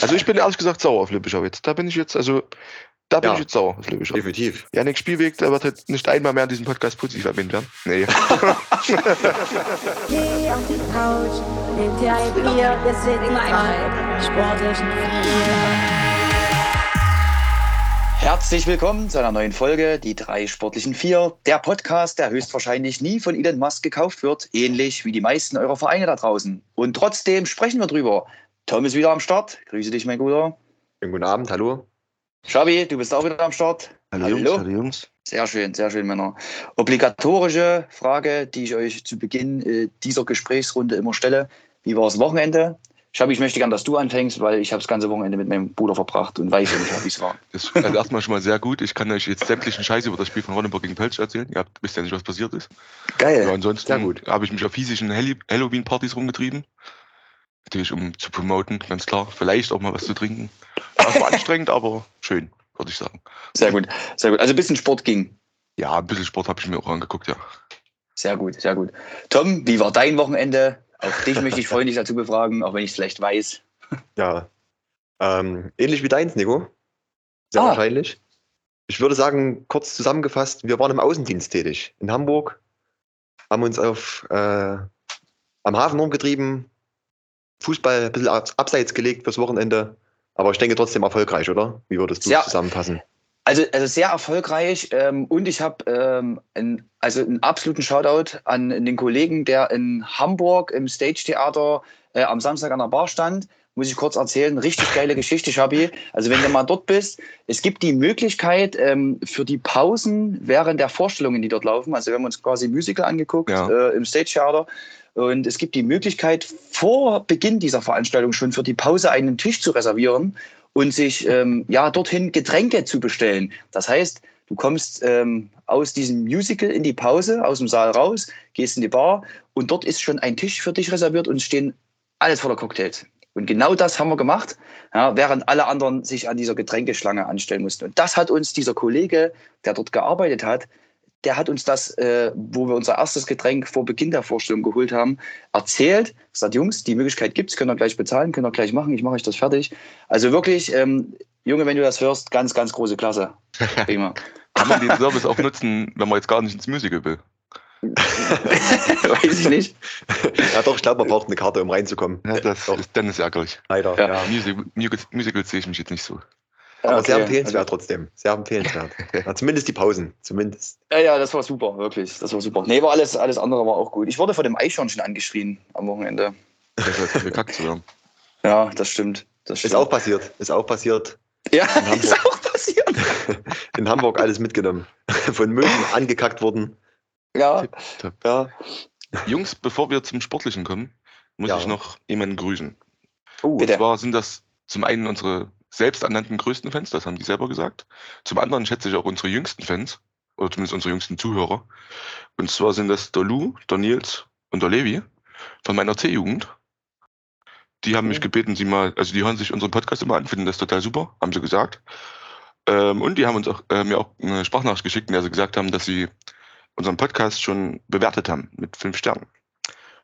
Also ich bin ehrlich gesagt sauer auf Lübbischau jetzt. Da bin ich jetzt, also da bin Ja. ich jetzt sauer auf Lübbischau. Definitiv. Janik Spielweg, der wird halt nicht einmal mehr in diesem Podcast positiv erwähnt werden. Nee. Geh auf die Couch, nimm dir ein Bier, wir sind drei sportlichen Vier. Herzlich willkommen zu einer neuen Folge, die drei sportlichen Vier, der Podcast, der höchstwahrscheinlich nie von Elon Musk gekauft wird, ähnlich wie die meisten eurer Vereine da draußen. Und trotzdem sprechen wir drüber. Tom ist wieder am Start. Grüße dich, mein Guter. Schönen guten Abend, hallo. Schabi, du bist auch wieder am Start. Hallo, Hallo. Jungs, hallo Jungs. Sehr schön, sehr schön, Männer. Obligatorische Frage, die ich euch zu Beginn äh, dieser Gesprächsrunde immer stelle. Wie war das Wochenende? Schabi, ich möchte gern, dass du anfängst, weil ich habe das ganze Wochenende mit meinem Bruder verbracht und weiß nicht, wie es war. Das ist also erstmal schon mal sehr gut. Ich kann euch jetzt sämtlichen Scheiß über das Spiel von Ronneburg gegen Pölsch erzählen. Ihr habt, wisst ja nicht, was passiert ist. Geil. Ja, ansonsten Sehr gut. habe ich mich auf hiesischen Halli- Halloween-Partys rumgetrieben. Natürlich, um zu promoten, ganz klar. Vielleicht auch mal was zu trinken. Das war anstrengend, aber schön, würde ich sagen. Sehr gut, sehr gut. Also ein bisschen Sport ging. Ja, ein bisschen Sport habe ich mir auch angeguckt, ja. Sehr gut, sehr gut. Tom, wie war dein Wochenende? Auch dich möchte ich freundlich dazu befragen, auch wenn ich es vielleicht weiß. Ja. Ähm, ähnlich wie deins, Nico. Sehr Ah. wahrscheinlich. Ich würde sagen, kurz zusammengefasst, wir waren im Außendienst tätig in Hamburg, haben uns auf äh, am Hafen rumgetrieben, Fußball ein bisschen abs- abseits gelegt fürs Wochenende, aber ich denke trotzdem erfolgreich, oder? Wie würdest du Ja. es zusammenfassen? Also, also sehr erfolgreich ähm, und ich habe ähm, ein, also einen absoluten Shoutout an den Kollegen, der in Hamburg im Stage Theater äh, am Samstag an der Bar stand. Muss ich kurz erzählen, richtig geile Geschichte, Schabi. Also wenn du mal dort bist, es gibt die Möglichkeit ähm, für die Pausen während der Vorstellungen, die dort laufen. Also wir haben uns quasi Musical angeguckt Ja. äh, im Stage Theater. Und es gibt die Möglichkeit, vor Beginn dieser Veranstaltung schon für die Pause einen Tisch zu reservieren und sich ähm, ja dorthin Getränke zu bestellen. Das heißt, du kommst ähm, aus diesem Musical in die Pause, aus dem Saal raus, gehst in die Bar und dort ist schon ein Tisch für dich reserviert und es stehen alles voller Cocktails. Und genau das haben wir gemacht, ja, während alle anderen sich an dieser Getränkeschlange anstellen mussten. Und das hat uns dieser Kollege, der dort gearbeitet hat, der hat uns das, äh, wo wir unser erstes Getränk vor Beginn der Vorstellung geholt haben, erzählt. Sagt, Jungs, die Möglichkeit gibt's, könnt ihr gleich bezahlen, könnt ihr gleich machen, ich mache euch das fertig. Also wirklich, ähm, Junge, wenn du das hörst, ganz, ganz große Klasse. Prima. Kann man den Service auch nutzen, wenn man jetzt gar nicht ins Musical will? Weiß ich nicht. Ja doch, ich glaube, man braucht eine Karte, um reinzukommen. Ja, das Doch. ist dann ist ärgerlich. Leider, Ja. ja. Musical, Musical, sehe ich mich jetzt nicht so. Aber sehr Okay. empfehlenswert trotzdem. Sehr empfehlenswert. Ja, zumindest die Pausen. Zumindest. Ja, ja, das war super, wirklich. Das war super. Nee, war alles, alles andere war auch gut. Ich wurde vor dem Eichhörnchen angeschrien am Wochenende. Das hat gekackt zu werden. Ja, das stimmt. Das stimmt. Ist auch passiert. Ist auch passiert. ja, Hamburg. ist auch passiert. In Hamburg alles mitgenommen. Von Möwen angekackt worden. Ja, Tipptopp. ja. Jungs, bevor wir zum Sportlichen kommen, muss Ja. ich noch jemanden grüßen. Uh, Und Bitte. zwar sind das zum einen unsere selbsternannten größten Fans, das haben die selber gesagt. Zum anderen schätze ich auch unsere jüngsten Fans, oder zumindest unsere jüngsten Zuhörer. Und zwar sind das der Lou, der Nils und der Levi von meiner C-Jugend. Die haben mich Mhm. gebeten, sie mal, also die hören sich unseren Podcast immer an, finden das total super, haben sie gesagt. Ähm, und die haben uns auch, äh, mir auch eine Sprachnachricht geschickt, in der sie gesagt haben, dass sie unseren Podcast schon bewertet haben mit fünf Sternen.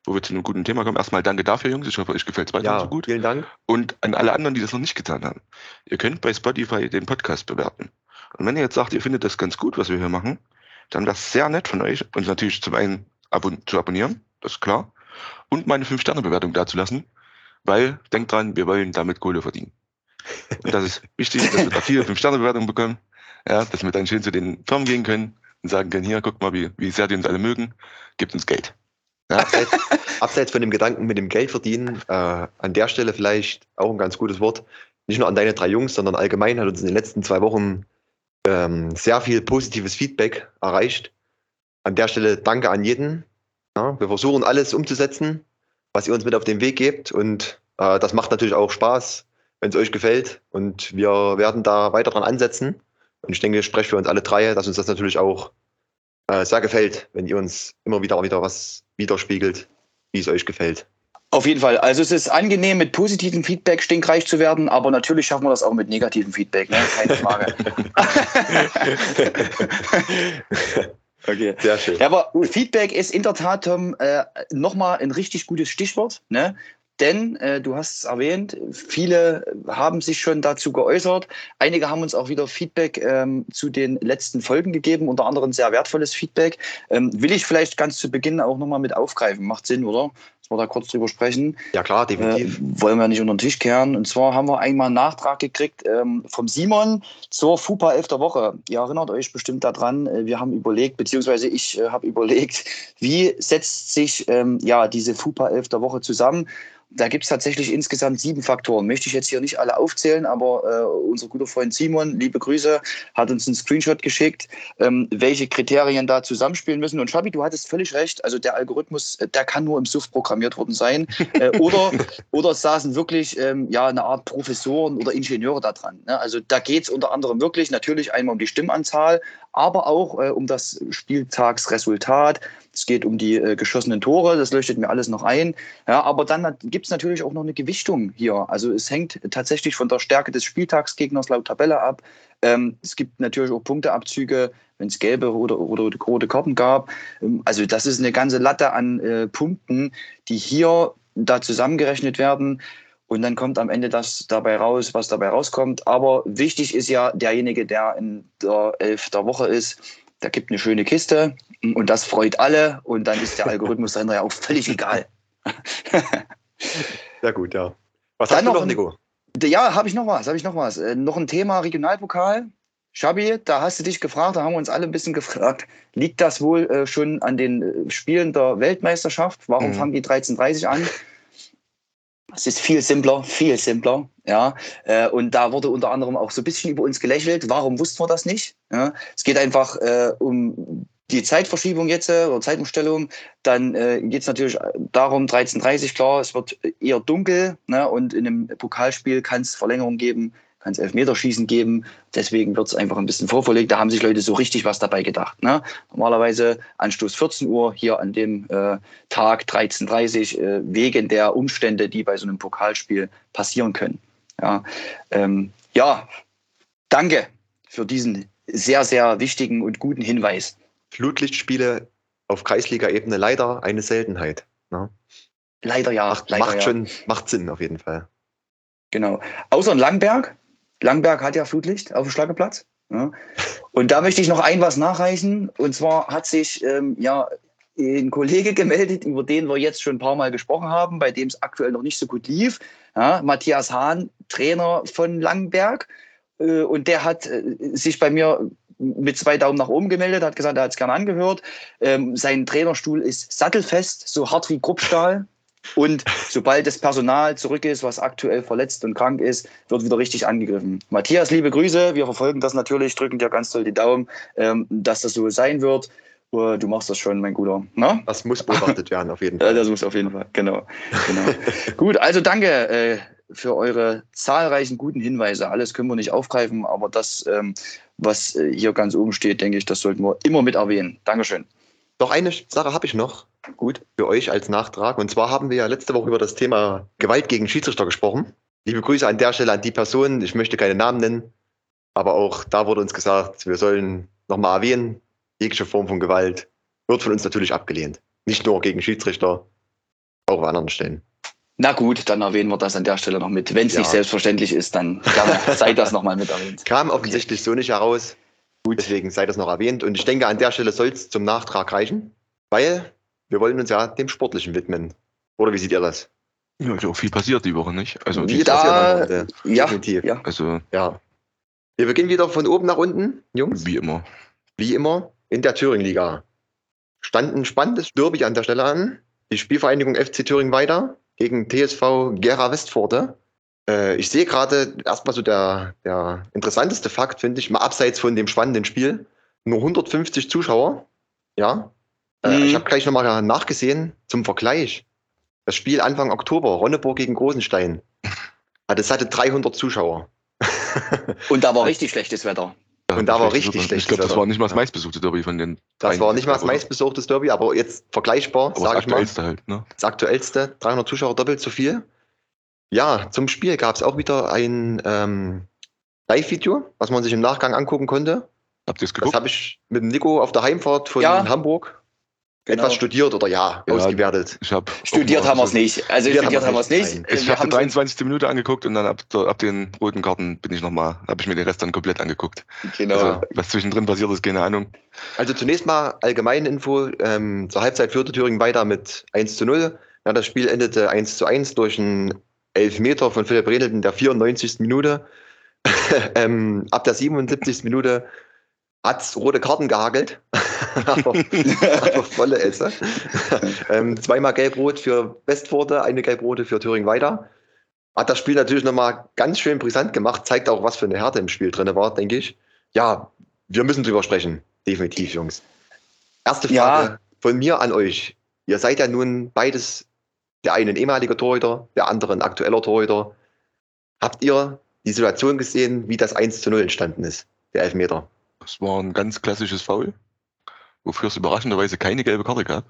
Wo wir zu einem guten Thema kommen. Erstmal danke dafür, Jungs. Ich hoffe, euch gefällt es weiter ja, so gut. vielen Dank. Und an alle anderen, die das noch nicht getan haben. Ihr könnt bei Spotify den Podcast bewerten. Und wenn ihr jetzt sagt, ihr findet das ganz gut, was wir hier machen, dann wäre es sehr nett von euch, uns natürlich zum einen abon zu abonnieren, das ist klar, und meine 5-Sterne-Bewertung dazulassen, weil, denkt dran, wir wollen damit Kohle verdienen. Und das ist wichtig, dass wir da viele 5-Sterne-Bewertungen bekommen, ja, dass wir dann schön zu den Firmen gehen können und sagen können, hier, guckt mal, wie, wie sehr die uns alle mögen, gibt uns Geld. Ja, Abseits, abseits von dem Gedanken mit dem Geld verdienen, äh, an der Stelle vielleicht auch ein ganz gutes Wort. Nicht nur an deine drei Jungs, sondern allgemein hat uns in den letzten zwei Wochen ähm, sehr viel positives Feedback erreicht. An der Stelle danke an jeden. Ja, wir versuchen alles umzusetzen, was ihr uns mit auf den Weg gebt. Und äh, das macht natürlich auch Spaß, wenn es euch gefällt. Und wir werden da weiter dran ansetzen. Und ich denke, ich spreche für uns alle drei, dass uns das natürlich auch äh, sehr gefällt, wenn ihr uns immer wieder wieder was widerspiegelt, wie es euch gefällt. Auf jeden Fall. Also es ist angenehm, mit positivem Feedback stinkreich zu werden, aber natürlich schaffen wir das auch mit negativem Feedback, ne? keine Frage. okay. Sehr schön. Ja, aber Feedback ist in der Tat, Tom, äh, nochmal ein richtig gutes Stichwort. Ne? Denn äh, du hast es erwähnt, viele haben sich schon dazu geäußert. Einige haben uns auch wieder Feedback ähm, zu den letzten Folgen gegeben, unter anderem sehr wertvolles Feedback. Ähm, will ich vielleicht ganz zu Beginn auch nochmal mit aufgreifen. Macht Sinn, oder? Dass wir da kurz drüber sprechen. Ja klar, Äh, definitiv. wollen wir nicht unter den Tisch kehren. Und zwar haben wir einmal einen Nachtrag gekriegt ähm, vom Simon zur FUPA 11. Woche. Ihr erinnert euch bestimmt daran, äh, wir haben überlegt, beziehungsweise ich äh, habe überlegt, wie setzt sich ähm, ja, diese FUPA 11. Woche zusammen. Da gibt es tatsächlich insgesamt sieben Faktoren. Möchte ich jetzt hier nicht alle aufzählen, aber äh, unser guter Freund Simon, liebe Grüße, hat uns einen Screenshot geschickt, ähm, welche Kriterien da zusammenspielen müssen. Und Schabi, du hattest völlig recht. Also der Algorithmus, äh, der kann nur im SUF programmiert worden sein. Äh, oder, oder es saßen wirklich ähm, ja, eine Art Professoren oder Ingenieure da dran. Ne? Also da geht es unter anderem wirklich natürlich einmal um die Stimmanzahl, aber auch äh, um das Spieltagsresultat. Es geht um die äh, geschossenen Tore, das leuchtet mir alles noch ein. Ja, aber dann gibt es natürlich auch noch eine Gewichtung hier. Also es hängt tatsächlich von der Stärke des Spieltagsgegners laut Tabelle ab. Ähm, es gibt natürlich auch Punkteabzüge, wenn es gelbe oder, oder rote Karten gab. Ähm, also das ist eine ganze Latte an äh, Punkten, die hier da zusammengerechnet werden. Und dann kommt am Ende das dabei raus, was dabei rauskommt. Aber wichtig ist ja derjenige, der in der Elf der Woche ist, der gibt eine schöne Kiste und das freut alle. Und dann ist der Algorithmus dahinter ja auch völlig egal. Sehr gut, ja. Was Dann hast du noch noch, Nico? Ja, habe ich noch was, habe ich noch was. Äh, noch ein Thema Regionalpokal. Schabi, da hast du dich gefragt, da haben wir uns alle ein bisschen gefragt, liegt das wohl äh, schon an den äh, Spielen der Weltmeisterschaft? Warum Mhm. fangen die 13.30 an? Es ist viel simpler, viel simpler. Ja, äh, und da wurde unter anderem auch so ein bisschen über uns gelächelt. Warum wussten wir das nicht? Ja, es geht einfach äh, um die Zeitverschiebung jetzt äh, oder Zeitumstellung. Dann äh, geht es natürlich darum, 13.30 klar, es wird eher dunkel ne? und in einem Pokalspiel kann es Verlängerung geben, kann es Elfmeterschießen geben. Deswegen wird es einfach ein bisschen vorverlegt. Da haben sich Leute so richtig was dabei gedacht. Ne? Normalerweise Anstoß 14 Uhr, hier an dem äh, Tag 13.30 äh, wegen der Umstände, die bei so einem Pokalspiel passieren können. Ja, ähm, ja danke für diesen sehr, sehr wichtigen und guten Hinweis. Flutlichtspiele auf Kreisliga-Ebene leider eine Seltenheit. Ne? Leider ja. Macht, leider macht ja. schon, macht Sinn auf jeden Fall. Genau. Außer in Langberg. Langberg hat ja Flutlicht auf dem Schlageplatz. Ja. Und da möchte ich noch ein was nachreichen. Und zwar hat sich ähm, ja ein Kollege gemeldet, über den wir jetzt schon ein paar Mal gesprochen haben, bei dem es aktuell noch nicht so gut lief. Ja, Matthias Hahn, Trainer von Langberg. Äh, und der hat äh, sich bei mir mit zwei Daumen nach oben gemeldet, hat gesagt, er hat es gerne angehört. Ähm, sein Trainerstuhl ist sattelfest, so hart wie Kruppstahl. Und sobald das Personal zurück ist, was aktuell verletzt und krank ist, wird wieder richtig angegriffen. Matthias, liebe Grüße. Wir verfolgen das natürlich, drücken dir ganz toll die Daumen, ähm, dass das so sein wird. Äh, Du machst das schon, mein Guter. Na? Das muss beobachtet werden, auf jeden Fall. das muss auf jeden Fall. Genau. genau. Gut, also danke äh, für eure zahlreichen guten Hinweise. Alles können wir nicht aufgreifen, aber das, ähm, was äh, hier ganz oben steht, denke ich, das sollten wir immer mit erwähnen. Dankeschön. Doch eine Sache habe ich noch Gut. für euch als Nachtrag. Und zwar haben wir ja letzte Woche über das Thema Gewalt gegen Schiedsrichter gesprochen. Liebe Grüße an der Stelle an die Person. Ich möchte keine Namen nennen. Aber auch da wurde uns gesagt, wir sollen nochmal erwähnen, jegliche Form von Gewalt wird von uns natürlich abgelehnt. Nicht nur gegen Schiedsrichter, auch an anderen Stellen. Na gut, dann erwähnen wir das an der Stelle noch mit. Wenn es Ja. nicht selbstverständlich ist, dann sei das nochmal mit erwähnt. Kam offensichtlich so nicht heraus. Deswegen sei das noch erwähnt. Und ich denke, an der Stelle soll es zum Nachtrag reichen, weil wir wollen uns ja dem Sportlichen widmen. Oder wie seht ihr das? Ja, ist auch viel passiert die Woche, nicht? Also, Wie Da- Ende. Ja, Definitiv. ja. also Ja. Wir beginnen wieder von oben nach unten, Jungs. wie immer. Wie immer in der Thüringen-Liga. Stand ein spannendes Derby an der Stelle an. Die Spielvereinigung FC Thüringen weiter gegen TSV Gera Westforte. Äh, ich sehe gerade erstmal so der, der interessanteste Fakt, finde ich, mal abseits von dem spannenden Spiel. Nur 150 Zuschauer. Ja. Äh, Mhm. Ich habe gleich nochmal nachgesehen zum Vergleich. Das Spiel Anfang Oktober, Ronneburg gegen Großenstein. Hatte satte 300 Zuschauer. Und da war richtig schlechtes Wetter. Ja, Und da war richtig gesagt. schlecht Ich glaube, das war nicht mal das Ja. meistbesuchte Derby von den Das war nicht mal das oder? meistbesuchtes Derby, aber jetzt vergleichbar, sage das ich mal. aktuellste halt, ne? Das aktuellste, 300 Zuschauer doppelt so viel. Ja, zum Spiel gab es auch wieder ein ähm, Live-Video, was man sich im Nachgang angucken konnte. Habt ihr es Das geguckt? habe ich mit dem Nico auf der Heimfahrt von Ja. Hamburg Genau. Etwas studiert oder ja, Ja, ausgewertet. Ich hab Studiert haben wir es nicht. Also Studiert studiert haben wir es nicht. nicht. Ich habe die schon- 23. Minute angeguckt und dann ab, der- ab den roten Karten bin ich noch mal, habe ich mir den Rest dann komplett angeguckt. Genau. Also, was zwischendrin passiert ist, keine Ahnung. Also zunächst mal allgemeine Info. Ähm, zur Halbzeit führte Thüringen weiter mit 1 zu 0. Ja, das Spiel endete 1 zu 1 durch einen Elfmeter von Philipp Redelt in der 94. Minute. ähm, ab der 77. Minute hat es rote Karten gehagelt. Aber, aber volle Esse. ähm, zweimal gelb-rot für Westforte, eine gelb-rote für Thüringen weiter. Hat das Spiel natürlich nochmal ganz schön brisant gemacht. Zeigt auch, was für eine Härte im Spiel drin war, denke ich. Ja, wir müssen drüber sprechen. Definitiv, Jungs. Erste Ja. Frage von mir an euch. Ihr seid ja nun beides, der eine ein ehemaliger Torhüter, der andere ein aktueller Torhüter. Habt ihr die Situation gesehen, wie das 1 zu 0 entstanden ist, der Elfmeter? Es war ein ganz klassisches Foul, wofür es überraschenderweise keine gelbe Karte gab.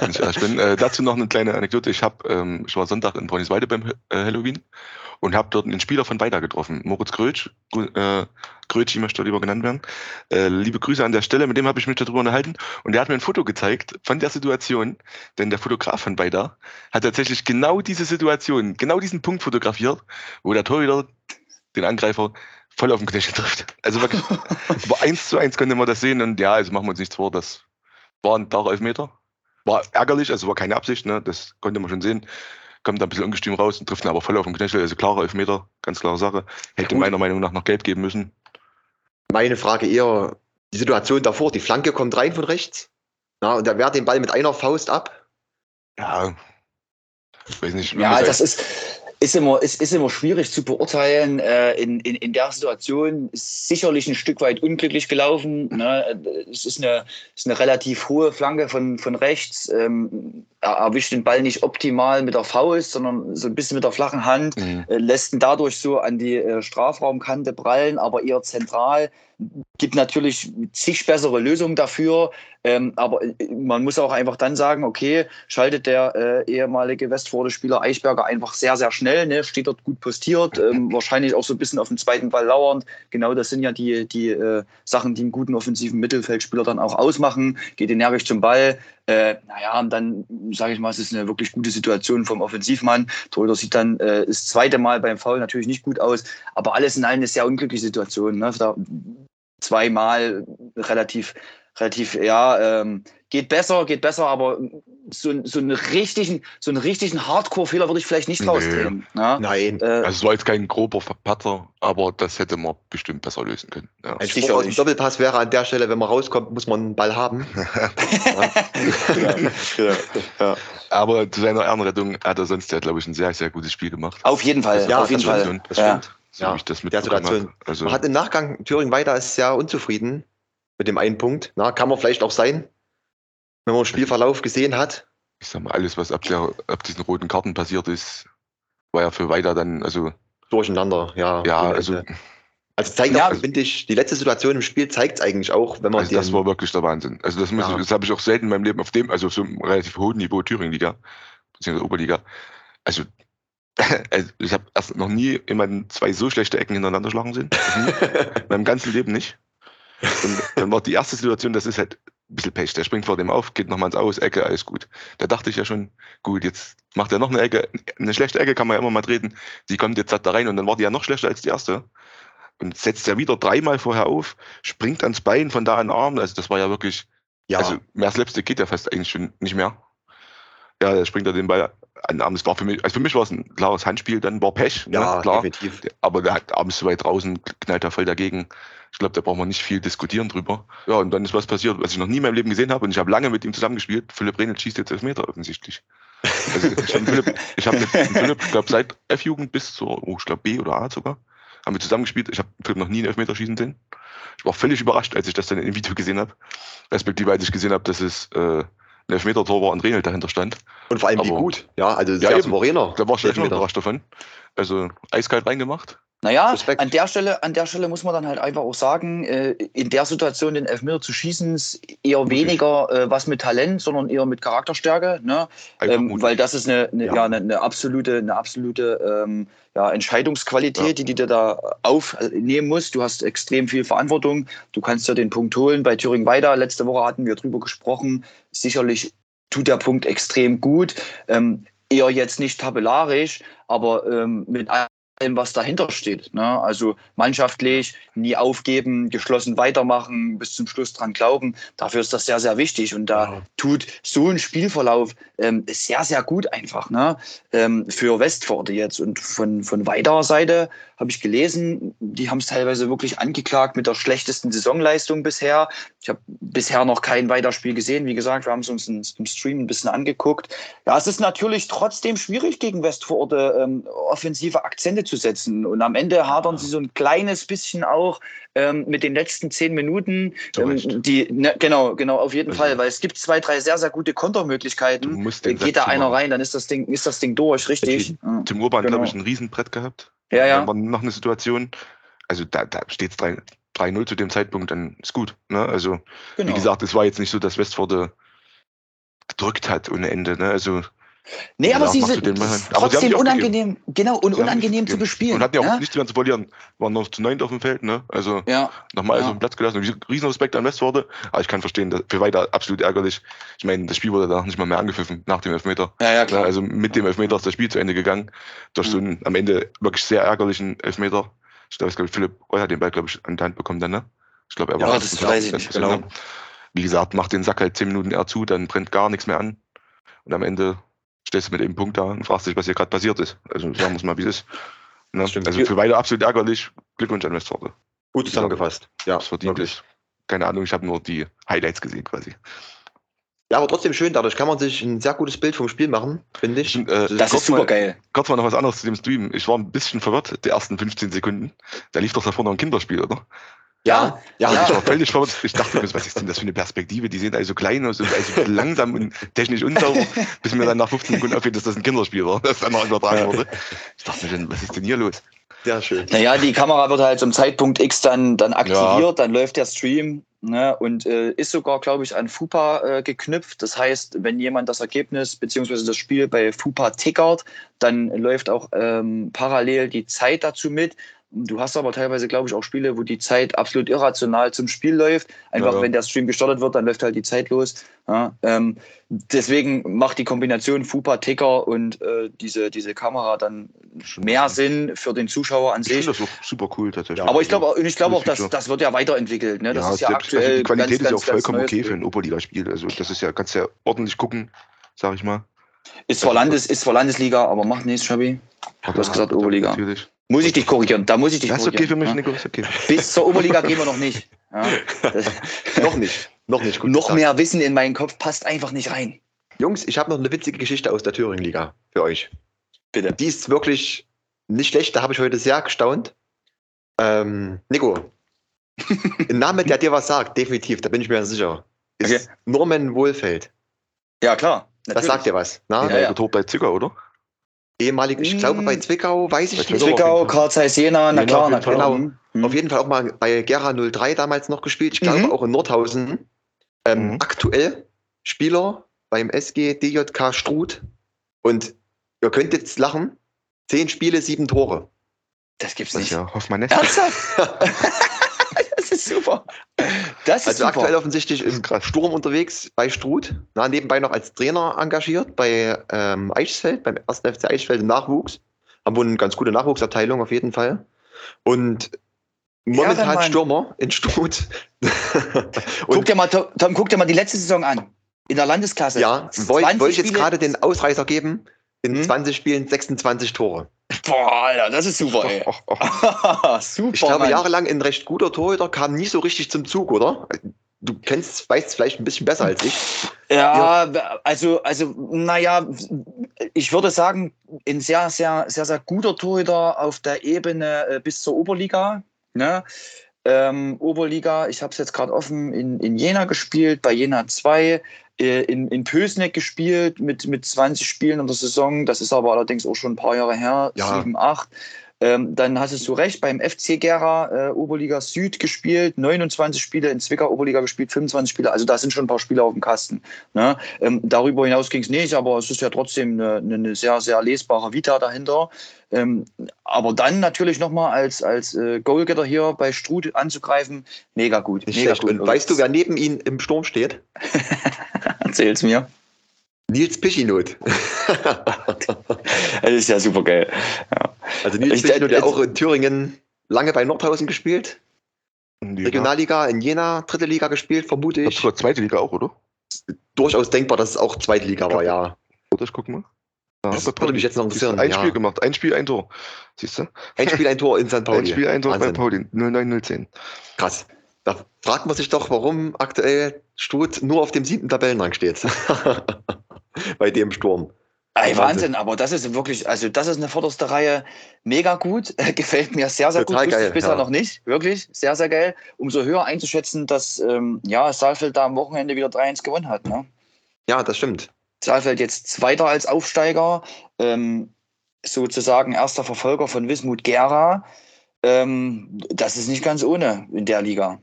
Wenn ich bin. Äh, dazu noch eine kleine Anekdote. Ich, hab, ähm, ich war Sonntag in Brauniswalde beim äh, Halloween und habe dort einen Spieler von Weida getroffen, Moritz Grötsch. Äh, Grötsch, möchte lieber genannt werden. Äh, liebe Grüße an der Stelle, mit dem habe ich mich darüber unterhalten. Und der hat mir ein Foto gezeigt von der Situation, denn der Fotograf von Weida hat tatsächlich genau diese Situation, genau diesen Punkt fotografiert, wo der Torhüter den Angreifer voll auf den Knöchel trifft. Also wirklich, aber eins zu eins konnte man das sehen und ja, also machen wir uns nichts vor, das war ein klarer Elfmeter. War ärgerlich, also war keine Absicht, ne? das konnte man schon sehen. Kommt da ein bisschen ungestüm raus und trifft ihn aber voll auf den Knöchel, also klarer Elfmeter, ganz klare Sache. Hätte Gut. meiner Meinung nach noch gelb geben müssen. Meine Frage eher, die Situation davor, die Flanke kommt rein von rechts. Ja, und er wehrt den Ball mit einer Faust ab. Ja, ich weiß nicht. Ja, das ist, ist, immer, ist, ist immer schwierig zu beurteilen. Äh, in, in, in der Situation ist sicherlich ein Stück weit unglücklich gelaufen. Ne? Es ist eine, ist eine relativ hohe Flanke von, von rechts. Ähm, er erwischt den Ball nicht optimal mit der Faust, sondern so ein bisschen mit der flachen Hand. Mhm. Äh, lässt ihn dadurch so an die äh, Strafraumkante prallen, aber eher zentral. Gibt natürlich zig bessere Lösungen dafür, ähm, aber äh, man muss auch einfach dann sagen, okay, schaltet der äh, ehemalige Westforde-Spieler Eichberger einfach sehr, sehr schnell, ne? steht dort gut postiert, ähm, wahrscheinlich auch so ein bisschen auf den zweiten Ball lauernd. Genau das sind ja die, die äh, Sachen, die einen guten offensiven Mittelfeldspieler dann auch ausmachen. Geht energisch zum Ball. Äh, naja, und dann sage ich mal, es ist eine wirklich gute Situation vom Offensivmann. Torhüter sieht dann äh, das zweite Mal beim Foul natürlich nicht gut aus, aber alles in allem eine sehr unglückliche Situation. Ne? Da zweimal relativ, relativ, ja, ähm, geht besser, geht besser, aber so, so einen richtigen, so einen richtigen Hardcore-Fehler würde ich vielleicht nicht Nee. rausdrehen. Ne? Nein. Äh, Also es war jetzt kein grober Patzer, aber das hätte man bestimmt besser lösen können. Ja. Ein. Spruch aus dem Doppelpass wäre an der Stelle, wenn man rauskommt, muss man einen Ball haben. Aber zu seiner Ehrenrettung hat er sonst ja, glaube ich, ein sehr, sehr gutes Spiel gemacht. auf jeden Fall, Ja, auf jeden das Fall. stimmt, das ja. stimmt. So Ja, ich das der habe. Also, Man hat im Nachgang, Thüringen weiter ist sehr unzufrieden mit dem einen Punkt. Na, kann man vielleicht auch sein, wenn man den Spielverlauf gesehen hat. ich sag mal, alles, was ab, der, ab diesen roten Karten passiert ist, war ja für weiter dann, also, Durcheinander, ja. ja, ohne also, also zeigt Ja. auch, finde ich, die letzte Situation im Spiel zeigt es eigentlich auch, wenn man also das den- war wirklich der Wahnsinn. Also, das, Ja. das habe ich auch selten in meinem Leben auf dem, also so einem relativ hohen Niveau Thüringen-Liga, beziehungsweise Oberliga. Also, also ich habe erst noch nie jemanden zwei so schlechte Ecken hintereinander schlagen sehen. In meinem ganzen Leben nicht. Und dann war die erste Situation, das ist halt ein bisschen Pech. Der springt vor dem auf, geht nochmal ins Aus, Ecke, alles gut. Da dachte ich ja schon, gut, jetzt macht er noch eine Ecke. Eine schlechte Ecke kann man ja immer mal treten. Die kommt jetzt da rein und dann war die ja noch schlechter als die erste. Und setzt ja wieder dreimal vorher auf, springt ans Bein, von da an den Arm. Also das war ja wirklich, ja, also mehr Slapstick geht ja fast eigentlich schon nicht mehr. Ja, da springt er den Ball Das war für mich, also für mich war es ein klares Handspiel, dann war Pech, ja, ne, klar. definitiv. Aber der hat abends weit draußen, knallt er voll dagegen. Ich glaube, da braucht man nicht viel diskutieren drüber. Ja, und dann ist was passiert, was ich noch nie in meinem Leben gesehen habe. Und ich habe lange mit ihm zusammengespielt. Philipp Rehnel schießt jetzt Elfmeter offensichtlich. Also ich habe Philipp, ich hab mit Philipp, ich glaube, seit F-Jugend bis zur, oh, ich glaube, B oder A sogar, haben wir zusammengespielt. Ich habe Philipp noch nie einen Elfmeter schießen sehen. Ich war völlig überrascht, als ich das dann im Video gesehen habe. Respektive, als ich gesehen habe, dass es äh, ein Elfmeter-Tor war und Rehnel dahinter stand. Und vor allem wie Aber- gut. Ja, also Ja, sehr eben. souveräner. Da war ich echt noch Elfmeter. überrascht davon. Also eiskalt reingemacht. Naja, Respekt. an der, Stelle, an der Stelle muss man dann halt einfach auch sagen, äh, in der Situation den Elfmeter zu schießen, ist eher Mutig. weniger äh, was mit Talent, sondern eher mit Charakterstärke. Ne? Ähm, weil das ist eine, eine, Ja. ja. eine, eine absolute, eine absolute ähm, ja, Entscheidungsqualität, Ja. die du dir da aufnehmen musst. Du hast extrem viel Verantwortung. Du kannst ja den Punkt holen. Bei Thüringen weiter, letzte Woche hatten wir drüber gesprochen. Sicherlich tut der Punkt extrem gut. Ähm, eher jetzt nicht tabellarisch, aber ähm, mit allem, was dahinter steht. Ne? Also mannschaftlich, nie aufgeben, geschlossen weitermachen, bis zum Schluss dran glauben. Dafür ist das sehr, sehr wichtig. Und da Ja. tut so ein Spielverlauf ähm, sehr, sehr gut einfach ne? ähm, für Westforde jetzt. Und von, von weiterer Seite habe ich gelesen, die haben es teilweise wirklich angeklagt mit der schlechtesten Saisonleistung bisher. Ich habe bisher noch kein Weiterspiel gesehen. Wie gesagt, wir haben es uns im Stream ein bisschen angeguckt. Ja, es ist natürlich trotzdem schwierig gegen Westforde ähm, offensive Akzente zu setzen. Und am Ende hadern sie so ein kleines bisschen auch ähm, mit den letzten zehn Minuten. Ähm, die, ne, genau, genau, auf jeden Also- Fall, weil es gibt zwei, drei sehr, sehr gute Kontermöglichkeiten. Geht da einer rein, dann ist das Ding, ist das Ding durch, richtig? Tim Urban, Genau. glaube ich, ein Riesenbrett gehabt. Ja. Dann ja. war noch eine Situation, also da, da steht es 3-0 zu dem Zeitpunkt, dann ist gut. Ne? Also, Genau. wie gesagt, es war jetzt nicht so, dass Westforde gedrückt hat ohne Ende. Ne? Also, nee, aber sie sind den das haben trotzdem unangenehm, genau, und unangenehm zu bespielen. Und hatten ja auch ne? nichts mehr zu verlieren. Waren noch zu neunt auf dem Feld. Ne? Also, ja, nochmal Ja. so einen Platz gelassen. Und Riesen Respekt an Westforde. Aber ich kann verstehen, dass für weiter absolut ärgerlich. Ich meine, das Spiel wurde danach nicht mal mehr angepfiffen, nach dem Elfmeter. ja, ja, Ja, klar. also mit dem Elfmeter ist das Spiel zu Ende gegangen. Durch so einen am Ende wirklich sehr ärgerlichen Elfmeter. Ich glaube, ich glaube, Philipp Roy hat den Ball, glaube ich, an die Hand bekommen dann, ne? Ich glaube, er Ja, war das ja, weiß ich das nicht, genau. ne? Wie gesagt, macht den Sack halt zehn Minuten eher zu, dann brennt gar nichts mehr an. Und am Ende stellst du mit dem Punkt da und fragst dich, was hier gerade passiert ist. Also sagen wir es mal, wie es ist. Ne? Das. Also für beide absolut ärgerlich. Glückwunsch an Westforde. Gut zusammengefasst. Ja, Das verdient wirklich. Keine Ahnung, ich habe nur die Highlights gesehen quasi. Ja, aber trotzdem schön, dadurch kann man sich ein sehr gutes Bild vom Spiel machen, finde ich. Äh, Das kurz ist super mal- geil. Kurz mal noch was anderes zu dem Stream. Ich war ein bisschen verwirrt, die ersten 15 Sekunden. Da lief doch davor noch ein Kinderspiel, oder? Ja, ja, Ja. Ich war völlig verwirrt. Ich dachte mir, was ist denn das für eine Perspektive? Die sehen also klein aus und also langsam und technisch unsauber, bis mir dann nach 15 Sekunden aufgeht, dass das ein Kinderspiel war, das dann noch übertragen wurde. Ich dachte mir, dann, was ist denn hier los? sehr schön. Naja, die Kamera wird halt zum Zeitpunkt X dann, dann aktiviert, dann läuft der Stream ne, und äh, ist sogar, glaube ich, an FUPA äh, geknüpft. Das heißt, wenn jemand das Ergebnis bzw. das Spiel bei FUPA tickert, dann läuft auch ähm, parallel die Zeit dazu mit. Du hast aber teilweise, glaube ich, auch Spiele, wo die Zeit absolut irrational zum Spiel läuft. Einfach, Ja, ja. wenn der Stream gestartet wird, dann läuft halt die Zeit los. Ja, ähm, deswegen macht die Kombination FUPA, Ticker und äh, diese, diese Kamera dann mehr Sinn für den Zuschauer an Ich sich. finde das auch super cool tatsächlich. Aber ich glaube, und ich glaube auch, dass das wird ja weiterentwickelt. Ne? Das ja, ist ja selbst- aktuell also die Qualität ganz, ist ja auch vollkommen okay für ein Oberligaspiel. Also das ist ja, kannst ja ordentlich gucken, sag ich mal. Ist zwar, Landes, ist zwar Landesliga, aber macht nichts, Schabi. Du hast gesagt Oberliga. Natürlich. Muss ich dich korrigieren. Da muss ich dich Das ist okay für korrigieren. mich, ja? Nico, ist okay. Bis zur Oberliga gehen wir noch nicht. Ja? Noch nicht. Noch nicht. Gut noch gesagt. mehr Wissen in meinen Kopf passt einfach nicht rein. Jungs, ich habe noch eine witzige Geschichte aus der Thüringen-Liga für euch. Bitte. Die ist wirklich nicht schlecht, da habe ich heute sehr gestaunt. Ähm, Nico, ein Name, der dir was sagt, definitiv, da bin ich mir sicher, ist Okay. Norman Wohlfeld. Ja, klar. Das sagt dir was. Na? Ja, ja. Tor bei Zwickau, oder? Ehemalig, ich glaube bei Mm. Zwickau, weiß ich Bei nicht. Zwickau. Karl Zeiss Jena, na klar, na klar. Genau. Mhm. Auf jeden Fall auch mal bei Gera 03 damals noch gespielt. Ich glaube Mhm. auch in Nordhausen. Ähm, Mhm. Aktuell Spieler beim SG DJK Struth. Und ihr könnt jetzt lachen. Zehn Spiele, sieben Tore. Das gibt's nicht. ja Hoffmann Ernsthaft? das ist super. Das ist Also super. aktuell offensichtlich im Sturm unterwegs bei Struth. Na, nebenbei noch als Trainer engagiert bei ähm, Eichsfeld, beim 1. FC Eichsfeld im Nachwuchs. Haben wohl eine ganz gute Nachwuchsabteilung auf jeden Fall. Und momentan Mann. Stürmer in Struth. Guck dir mal, Tom, guck dir mal die letzte Saison an. In der Landesklasse. ja, wollte 20 wollte ich jetzt gerade den Ausreißer geben. In Hm? 20 Spielen 26 Tore. Boah, Alter, das ist super, ey. Super, Ich glaube, Mann. jahrelang ein recht guter Torhüter kam nie so richtig zum Zug, oder? Du kennst, weißt es vielleicht ein bisschen besser als ich. Ja, also, also, naja, ich würde sagen, ein sehr, sehr, sehr, sehr guter Torhüter auf der Ebene äh, bis zur Oberliga. Ne? Ähm, Oberliga, ich habe es jetzt gerade offen, in, in Jena gespielt, bei Jena 2, äh, in, in Pösneck gespielt mit, mit 20 Spielen in der Saison. Das ist aber allerdings auch schon ein paar Jahre her, Ja. 7, 8. Ähm, dann hast du zu Recht beim FC Gera äh, Oberliga Süd gespielt, 29 Spiele in Zwickau Oberliga gespielt, 25 Spiele. Also da sind schon ein paar Spiele auf dem Kasten. Ne? Ähm, darüber hinaus ging es nicht, aber es ist ja trotzdem eine, eine sehr, sehr lesbare Vita dahinter. Ähm, aber dann natürlich nochmal als, als äh, Goalgetter hier bei Struth anzugreifen, mega gut. Mega gut. Und weißt du, wer neben ihm im Sturm steht? Erzähl's mir. Nils Pichinot. Das ist ja super geil. Ja. Also Nils Ich- Pichinot hat äh, auch in Thüringen lange bei Nordhausen gespielt. Die Regionalliga in Jena, dritte Liga gespielt, vermute Ich ich. glaube, zweite Liga auch, oder? Durchaus denkbar, dass es auch zweite Liga war, ja. Oder ich guck mal. Ja, Das bei würde mich jetzt noch interessieren. Ein ja. Spiel gemacht, ein Spiel, ein Tor. Siehst du? Ein Spiel, ein Tor in St. Pauli. Ein Spiel, ein Tor bei Wahnsinn. Pauli. 09010. Krass. Da fragt man sich doch, warum aktuell Struth nur auf dem siebten Tabellenrang steht. Bei dem Sturm. Ey, Wahnsinn. Wahnsinn, aber das ist wirklich, also das ist eine vorderste Reihe mega gut. Gefällt mir sehr, sehr Total gut. Geil, bisher ja. noch nicht. Wirklich, sehr, sehr geil. Umso höher einzuschätzen, dass ähm, ja, Saalfeld da am Wochenende wieder 3-1 gewonnen hat. Ne? Ja, das stimmt. Saalfeld jetzt Zweiter als Aufsteiger, ähm, sozusagen erster Verfolger von Wismut Gera. Ähm, das ist nicht ganz ohne in der Liga.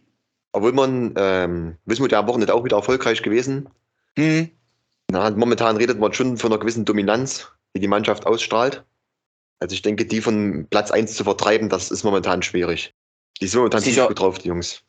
Obwohl man, ähm, Wismut ja am Wochenende auch wieder erfolgreich gewesen. Hm. Na, momentan redet man schon von einer gewissen Dominanz, die die Mannschaft ausstrahlt. Also ich denke, die von Platz 1 zu vertreiben, das ist momentan schwierig. Die sind momentan Sicher. gut drauf, die Jungs.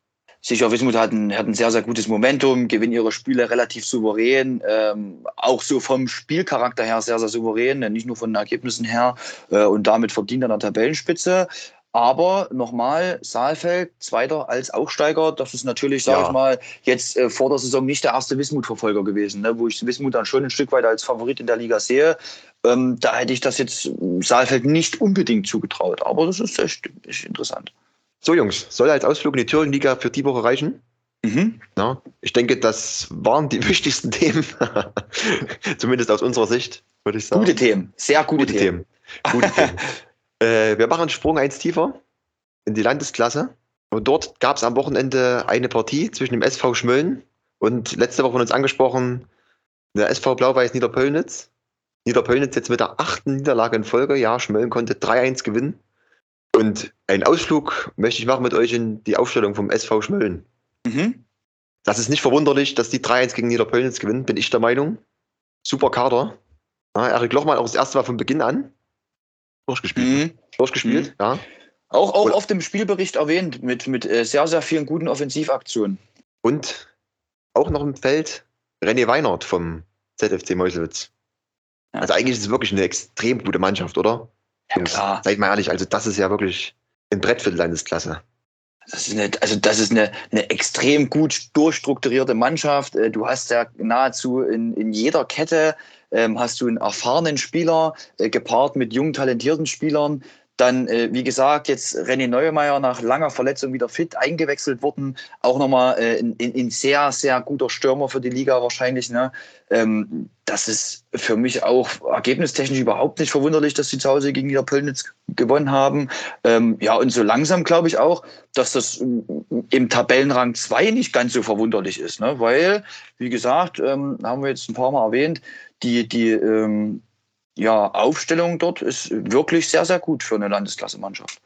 Sicher, Wismut hat ein, hat ein sehr, sehr gutes Momentum, gewinnen ihre Spiele relativ souverän, ähm, auch so vom Spielcharakter her sehr, sehr souverän, nicht nur von den Ergebnissen her äh, und damit verdient an der Tabellenspitze. Aber nochmal, Saalfeld, Zweiter als Aufsteiger, das ist natürlich, sage Ja. ich mal, jetzt äh, vor der Saison nicht der erste Wismut-Verfolger gewesen, ne, wo ich Wismut dann schon ein Stück weit als Favorit in der Liga sehe. Ähm, da hätte ich das jetzt Saalfeld nicht unbedingt zugetraut, aber das ist echt, echt interessant. So Jungs, soll als Ausflug in die Thüringen-Liga für die Woche reichen? Mhm. Ja, ich denke, das waren die wichtigsten Themen. Zumindest aus unserer Sicht, würde ich sagen. Gute Themen, sehr gute, Gute Themen. Themen. Gute Themen. Äh, wir machen einen Sprung eins tiefer in die Landesklasse. Und dort gab es am Wochenende eine Partie zwischen dem SV Schmölln und letzte Woche von uns angesprochen der SV Blau-Weiß Niederpöllnitz. Niederpöllnitz jetzt mit der achten Niederlage in Folge. Ja, Schmölln konnte 3-1 gewinnen. Und einen Ausflug möchte ich machen mit euch in die Aufstellung vom SV Schmölln. Mhm. Das ist nicht verwunderlich, dass die 3-1 gegen Niederpöllnitz gewinnen, bin ich der Meinung. Super Kader. Ja, Erik Lochmann auch das erste Mal von Beginn an Durchgespielt. Mhm. durchgespielt. Ja. Auch, auch auf dem Spielbericht erwähnt, mit, mit äh, sehr, sehr vielen guten Offensivaktionen. Und auch noch im Feld René Weinert vom ZFC Meuselwitz. Ja. Also eigentlich ist es wirklich eine extrem gute Mannschaft, oder? Ja, klar. Seid mal ehrlich, also das ist ja wirklich ein Brett für die Landesklasse. Das ist eine, also das ist eine, eine extrem gut durchstrukturierte Mannschaft. Äh, Du hast ja nahezu in, in jeder Kette ähm, hast du einen erfahrenen Spieler äh, gepaart mit jungen, talentierten Spielern. Dann, äh, wie gesagt, jetzt René Neumeier nach langer Verletzung wieder fit eingewechselt worden. Auch nochmal äh, ein, sehr, sehr guter Stürmer für die Liga wahrscheinlich. Ne? Ähm, das ist für mich auch ergebnistechnisch überhaupt nicht verwunderlich, dass sie zu Hause gegen Niederpöllnitz gewonnen haben. Ähm, ja, und so langsam glaube ich auch, dass das ähm, im Tabellenrang 2 nicht ganz so verwunderlich ist. Ne? Weil, wie gesagt, ähm, haben wir jetzt ein paar Mal erwähnt, die, die ähm, ja, Aufstellung dort ist wirklich sehr, sehr gut für eine Landesklasse-Mannschaft.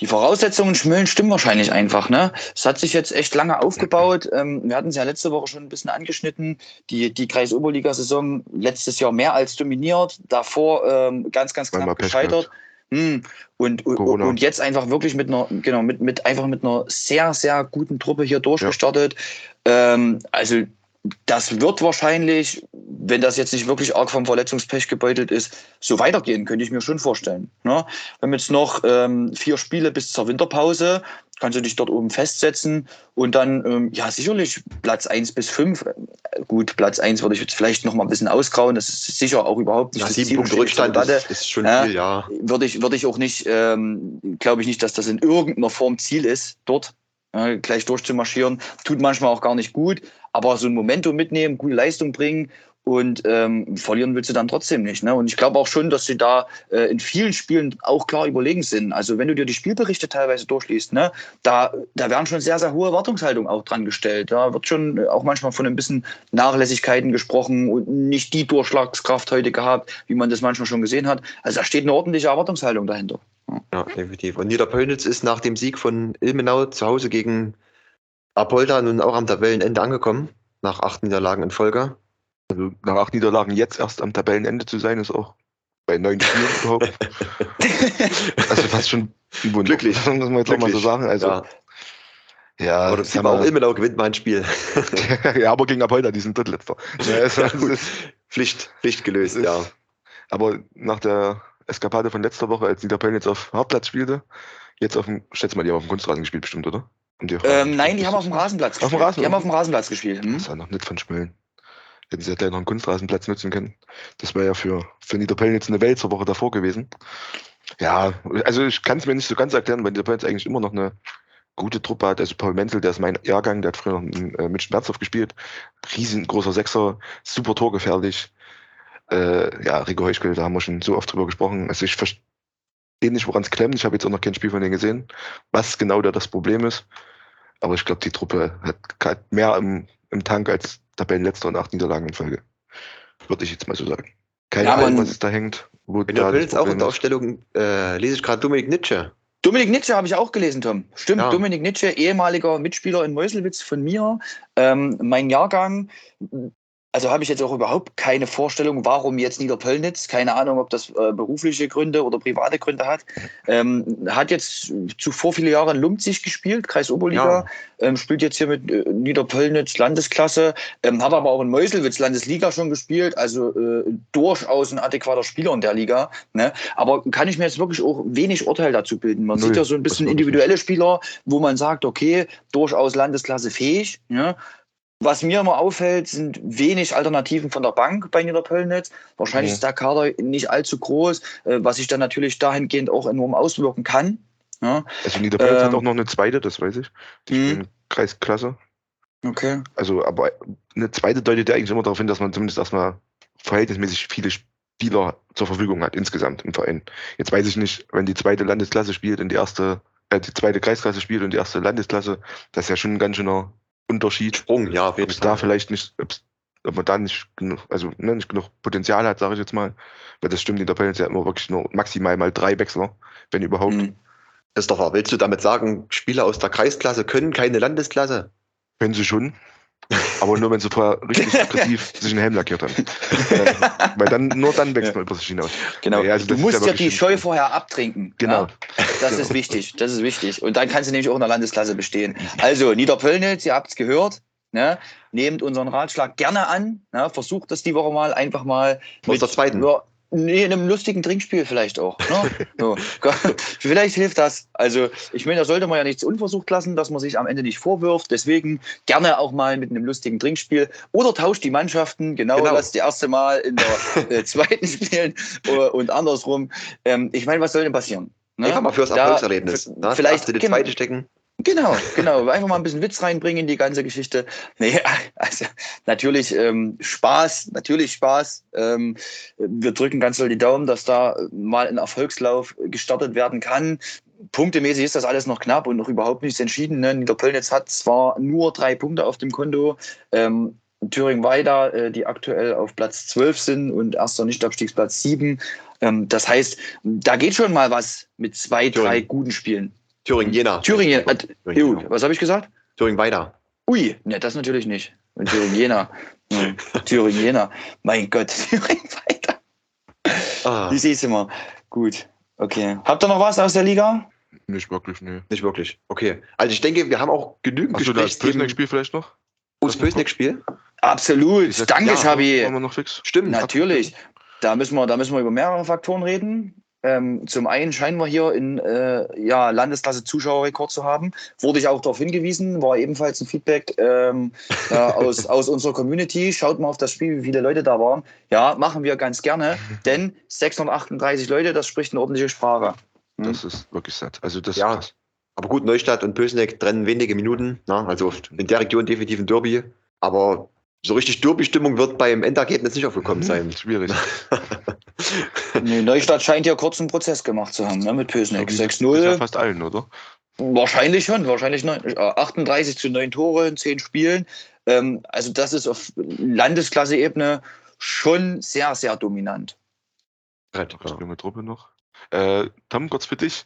Die Voraussetzungen schmüllen stimmen wahrscheinlich einfach. Ne? Es hat sich jetzt echt lange aufgebaut. Ähm, wir hatten es ja letzte Woche schon ein bisschen angeschnitten. Die, die Kreisoberliga-Saison letztes Jahr mehr als dominiert. Davor ähm, ganz, ganz knapp gescheitert. Hm. Und, und, Corona. und jetzt einfach wirklich mit einer, genau, mit, mit einfach mit einer sehr, sehr guten Truppe hier durchgestartet. Ähm, also das wird wahrscheinlich, wenn das jetzt nicht wirklich arg vom Verletzungspech gebeutelt ist, so weitergehen, könnte ich mir schon vorstellen. Ne? Wir haben jetzt noch ähm, vier Spiele bis zur Winterpause, kannst du dich dort oben festsetzen und dann, ähm, ja, sicherlich Platz 1 bis 5. Gut, Platz 1 würde ich jetzt vielleicht noch mal ein bisschen ausgrauen, das ist sicher auch überhaupt nicht Ja, das sieben Ziel Punkte Rückstand ist, ist schon Ja. viel, ja. würde ich, würde ich auch nicht, ähm, glaube ich nicht, dass das in irgendeiner Form Ziel ist, dort äh, gleich durchzumarschieren. Tut manchmal auch gar nicht gut, aber so ein Momentum mitnehmen, gute Leistung bringen und ähm, verlieren willst du dann trotzdem nicht. Ne? Und ich glaube auch schon, dass sie da äh, in vielen Spielen auch klar überlegen sind. Also wenn du dir die Spielberichte teilweise durchliest, ne, da, da werden schon sehr, sehr hohe Erwartungshaltungen auch dran gestellt. Da wird schon auch manchmal von ein bisschen Nachlässigkeiten gesprochen und nicht die Durchschlagskraft heute gehabt, wie man das manchmal schon gesehen hat. Also da steht eine ordentliche Erwartungshaltung dahinter. Ja, definitiv. Und Niederpölnitz ist nach dem Sieg von Ilmenau zu Hause gegen Apolda nun auch am Tabellenende angekommen, nach acht Niederlagen in Folge. Also nach acht Niederlagen jetzt erst am Tabellenende zu sein, ist auch bei neun Spielen überhaupt. also fast schon ein Wunder. Glücklich. Das muss man jetzt auch mal so Glücklich. sagen. Also, ja. ja, Aber das auch, Ilmenau gewinnt mal ein Spiel. ja, aber gegen Apolda, die sind drittletzter. Ja, es- Ja, ist- Pflicht, Pflicht gelöst, ist- ja. Aber nach der Eskapade von letzter Woche, als Niederpöln jetzt auf Hauptplatz spielte, jetzt auf dem, schätze mal, die haben auf dem Kunstrasen gespielt bestimmt, oder? Die Ähm, nein, gespielt? die haben auf dem Rasenplatz Auf dem gespielt. Rasen? Die haben auf dem Rasenplatz gespielt. Hm? Das ja noch nicht von Schmölln. Hätten sie ja gleich noch einen Kunstrasenplatz nutzen können. Das wäre ja für, für jetzt eine Welt zur Woche davor gewesen. Ja, also ich kann es mir nicht so ganz erklären, weil Niederpöln jetzt eigentlich immer noch eine gute Truppe hat. Also Paul Menzel, der ist mein Jahrgang, der hat früher noch in, äh, mit Schmerzhoff gespielt. Riesengroßer Sechser, super torgefährlich. Äh, ja, Rico Heuschkel, da haben wir schon so oft drüber gesprochen. Also ich verstehe nicht, woran es klemmt. Ich habe jetzt auch noch kein Spiel von denen gesehen, was genau da das Problem ist. Aber ich glaube, die Truppe hat mehr im, im Tank als Tabellenletzter und acht Niederlagen in Folge. Würde ich jetzt mal so sagen. Keine Ja, Ahnung, was es da hängt. Wo In da der Pilz auch in der. Aufstellung äh, lese ich gerade Dominik Nitsche. Dominik Nitsche habe ich auch gelesen, Tom. Stimmt, Ja. Dominik Nitsche, ehemaliger Mitspieler in Meuselwitz von mir. Ähm, mein Jahrgang, also habe ich jetzt auch überhaupt keine Vorstellung, warum jetzt Niederpöllnitz. Keine Ahnung, ob das äh, berufliche Gründe oder private Gründe hat. Ähm, hat jetzt zuvor viele Jahre in Lumpzig gespielt, Kreis Oberliga. Ähm, spielt jetzt hier mit äh, Niederpöllnitz Landesklasse. Ähm, hat aber auch in Meuselwitz Landesliga schon gespielt. Also äh, durchaus ein adäquater Spieler in der Liga. Ne? Aber kann ich mir jetzt wirklich auch wenig Urteil dazu bilden. Man Null. sieht ja so ein bisschen individuelle Spieler, wo man sagt, okay, durchaus Landesklasse fähig. Ja? Was mir immer auffällt, sind wenig Alternativen von der Bank bei Niederpöllnitz. Wahrscheinlich Mhm. ist der Kader nicht allzu groß, äh, was sich dann natürlich dahingehend auch enorm auswirken kann. Ja? Also Niederpölz hat Ähm, auch noch eine zweite, das weiß ich. Die Mhm. spielen Kreisklasse. Okay. Also, aber eine zweite deutet ja eigentlich immer darauf hin, dass man zumindest erstmal verhältnismäßig viele Spieler zur Verfügung hat, insgesamt im Verein. Jetzt weiß ich nicht, wenn die zweite Landesklasse spielt und die erste, äh, die zweite Kreisklasse spielt und die erste Landesklasse, das ist ja schon ein ganz schöner Unterschied. Sprung, ja, auf Ob jeden es da vielleicht nicht, ob man da nicht genug, also ne, nicht genug Potenzial hat, sage ich jetzt mal. Weil das stimmt, in der Pellets ja immer wirklich nur maximal mal drei Wechsler, wenn überhaupt. Mhm. Das ist doch wahr. Willst du damit sagen, Spieler aus der Kreisklasse können keine Landesklasse? Können sie schon. Aber nur wenn sie vorher richtig aggressiv sich einen Helm lackiert haben. äh, weil dann, nur dann wächst man über sich hinaus. Genau. Ja, also du musst ja die Scheu vorher abtrinken. Genau. Ja? Das ist wichtig. Das ist wichtig. Und dann kannst du nämlich auch in der Landesklasse bestehen. Also, Niederpöllnitz, ihr habt es gehört. Ne? Nehmt unseren Ratschlag gerne an. Ne? Versucht das die Woche mal einfach mal. Aus der zweiten. Ja, nee, in einem lustigen Trinkspiel vielleicht auch. Ne? so. vielleicht hilft das. Also, ich meine, da sollte man ja nichts unversucht lassen, dass man sich am Ende nicht vorwirft. Deswegen gerne auch mal mit einem lustigen Trinkspiel. Oder tauscht die Mannschaften. Genau, Genau. das erste Mal in der äh, zweiten spielen und andersrum. Ähm, ich meine, was soll denn passieren? Ne? Einfach mal fürs Da- Erfolgserlebnis. f- Ne? vielleicht- die zweite stecken. Genau, genau. Einfach mal ein bisschen Witz reinbringen in die ganze Geschichte. Nee, also natürlich ähm, Spaß, natürlich Spaß. Ähm, wir drücken ganz doll die Daumen, dass da mal ein Erfolgslauf gestartet werden kann. Punktemäßig ist das alles noch knapp und noch überhaupt nichts entschieden. Ne? Niederpöllnitz hat zwar nur drei Punkte auf dem Konto. Ähm, Thüringen-Weida, äh, die aktuell auf Platz 12 sind und erster Nichtabstiegsplatz 7. Ähm, das heißt, da geht schon mal was mit zwei, drei Thüringen. guten Spielen. Thüringen-Jena. Thüringen, äh, Thüringen, Ju, was habe ich gesagt? Thüringen-Weida. Ui, ne, das natürlich nicht. Und Thüringen Jena. Hm, Thüringen Jena. Mein Gott, Thüringen weiter. Ah, Wie siehst du mal? Gut, okay. Habt ihr noch was aus der Liga? Nicht wirklich, nee. nicht wirklich. Okay. Also ich denke, wir haben auch genügend das Gesprächsthemen. Pösneck-Spiel vielleicht noch? Oh, das Pösneck-Spiel? Absolut. Danke, Jahr Schabi. Haben wir noch fix? Stimmt. Natürlich. Da müssen, wir, da müssen wir über mehrere Faktoren reden. Ähm, zum einen scheinen wir hier in äh, ja, Landesklasse Zuschauerrekord zu haben. Wurde ich auch darauf hingewiesen, war ebenfalls ein Feedback ähm, äh, aus, aus unserer Community. Schaut mal auf das Spiel, wie viele Leute da waren. Ja, machen wir ganz gerne, denn 638 Leute, das spricht eine ordentliche Sprache. Hm. Das ist wirklich satt. Also das Ja. ist krass. Aber gut, Neustadt und Pösneck trennen wenige Minuten. Na, also in der Region definitiv ein Derby. Aber so richtig Derby-Stimmung wird beim Endergebnis nicht aufgekommen sein. Hm, Schwierig. Nee, Neustadt scheint ja kurz einen Prozess gemacht zu haben, ne, mit Pösneck. Wie bei 6-0. fast allen, oder? Wahrscheinlich schon, wahrscheinlich neun, äh, 38 zu 9 Tore in 10 Spielen. Ähm, also das ist auf Landesklasse-Ebene schon sehr, sehr dominant. Brett, Ja. ja. Junge Truppe noch. Äh, Tom, kurz für dich.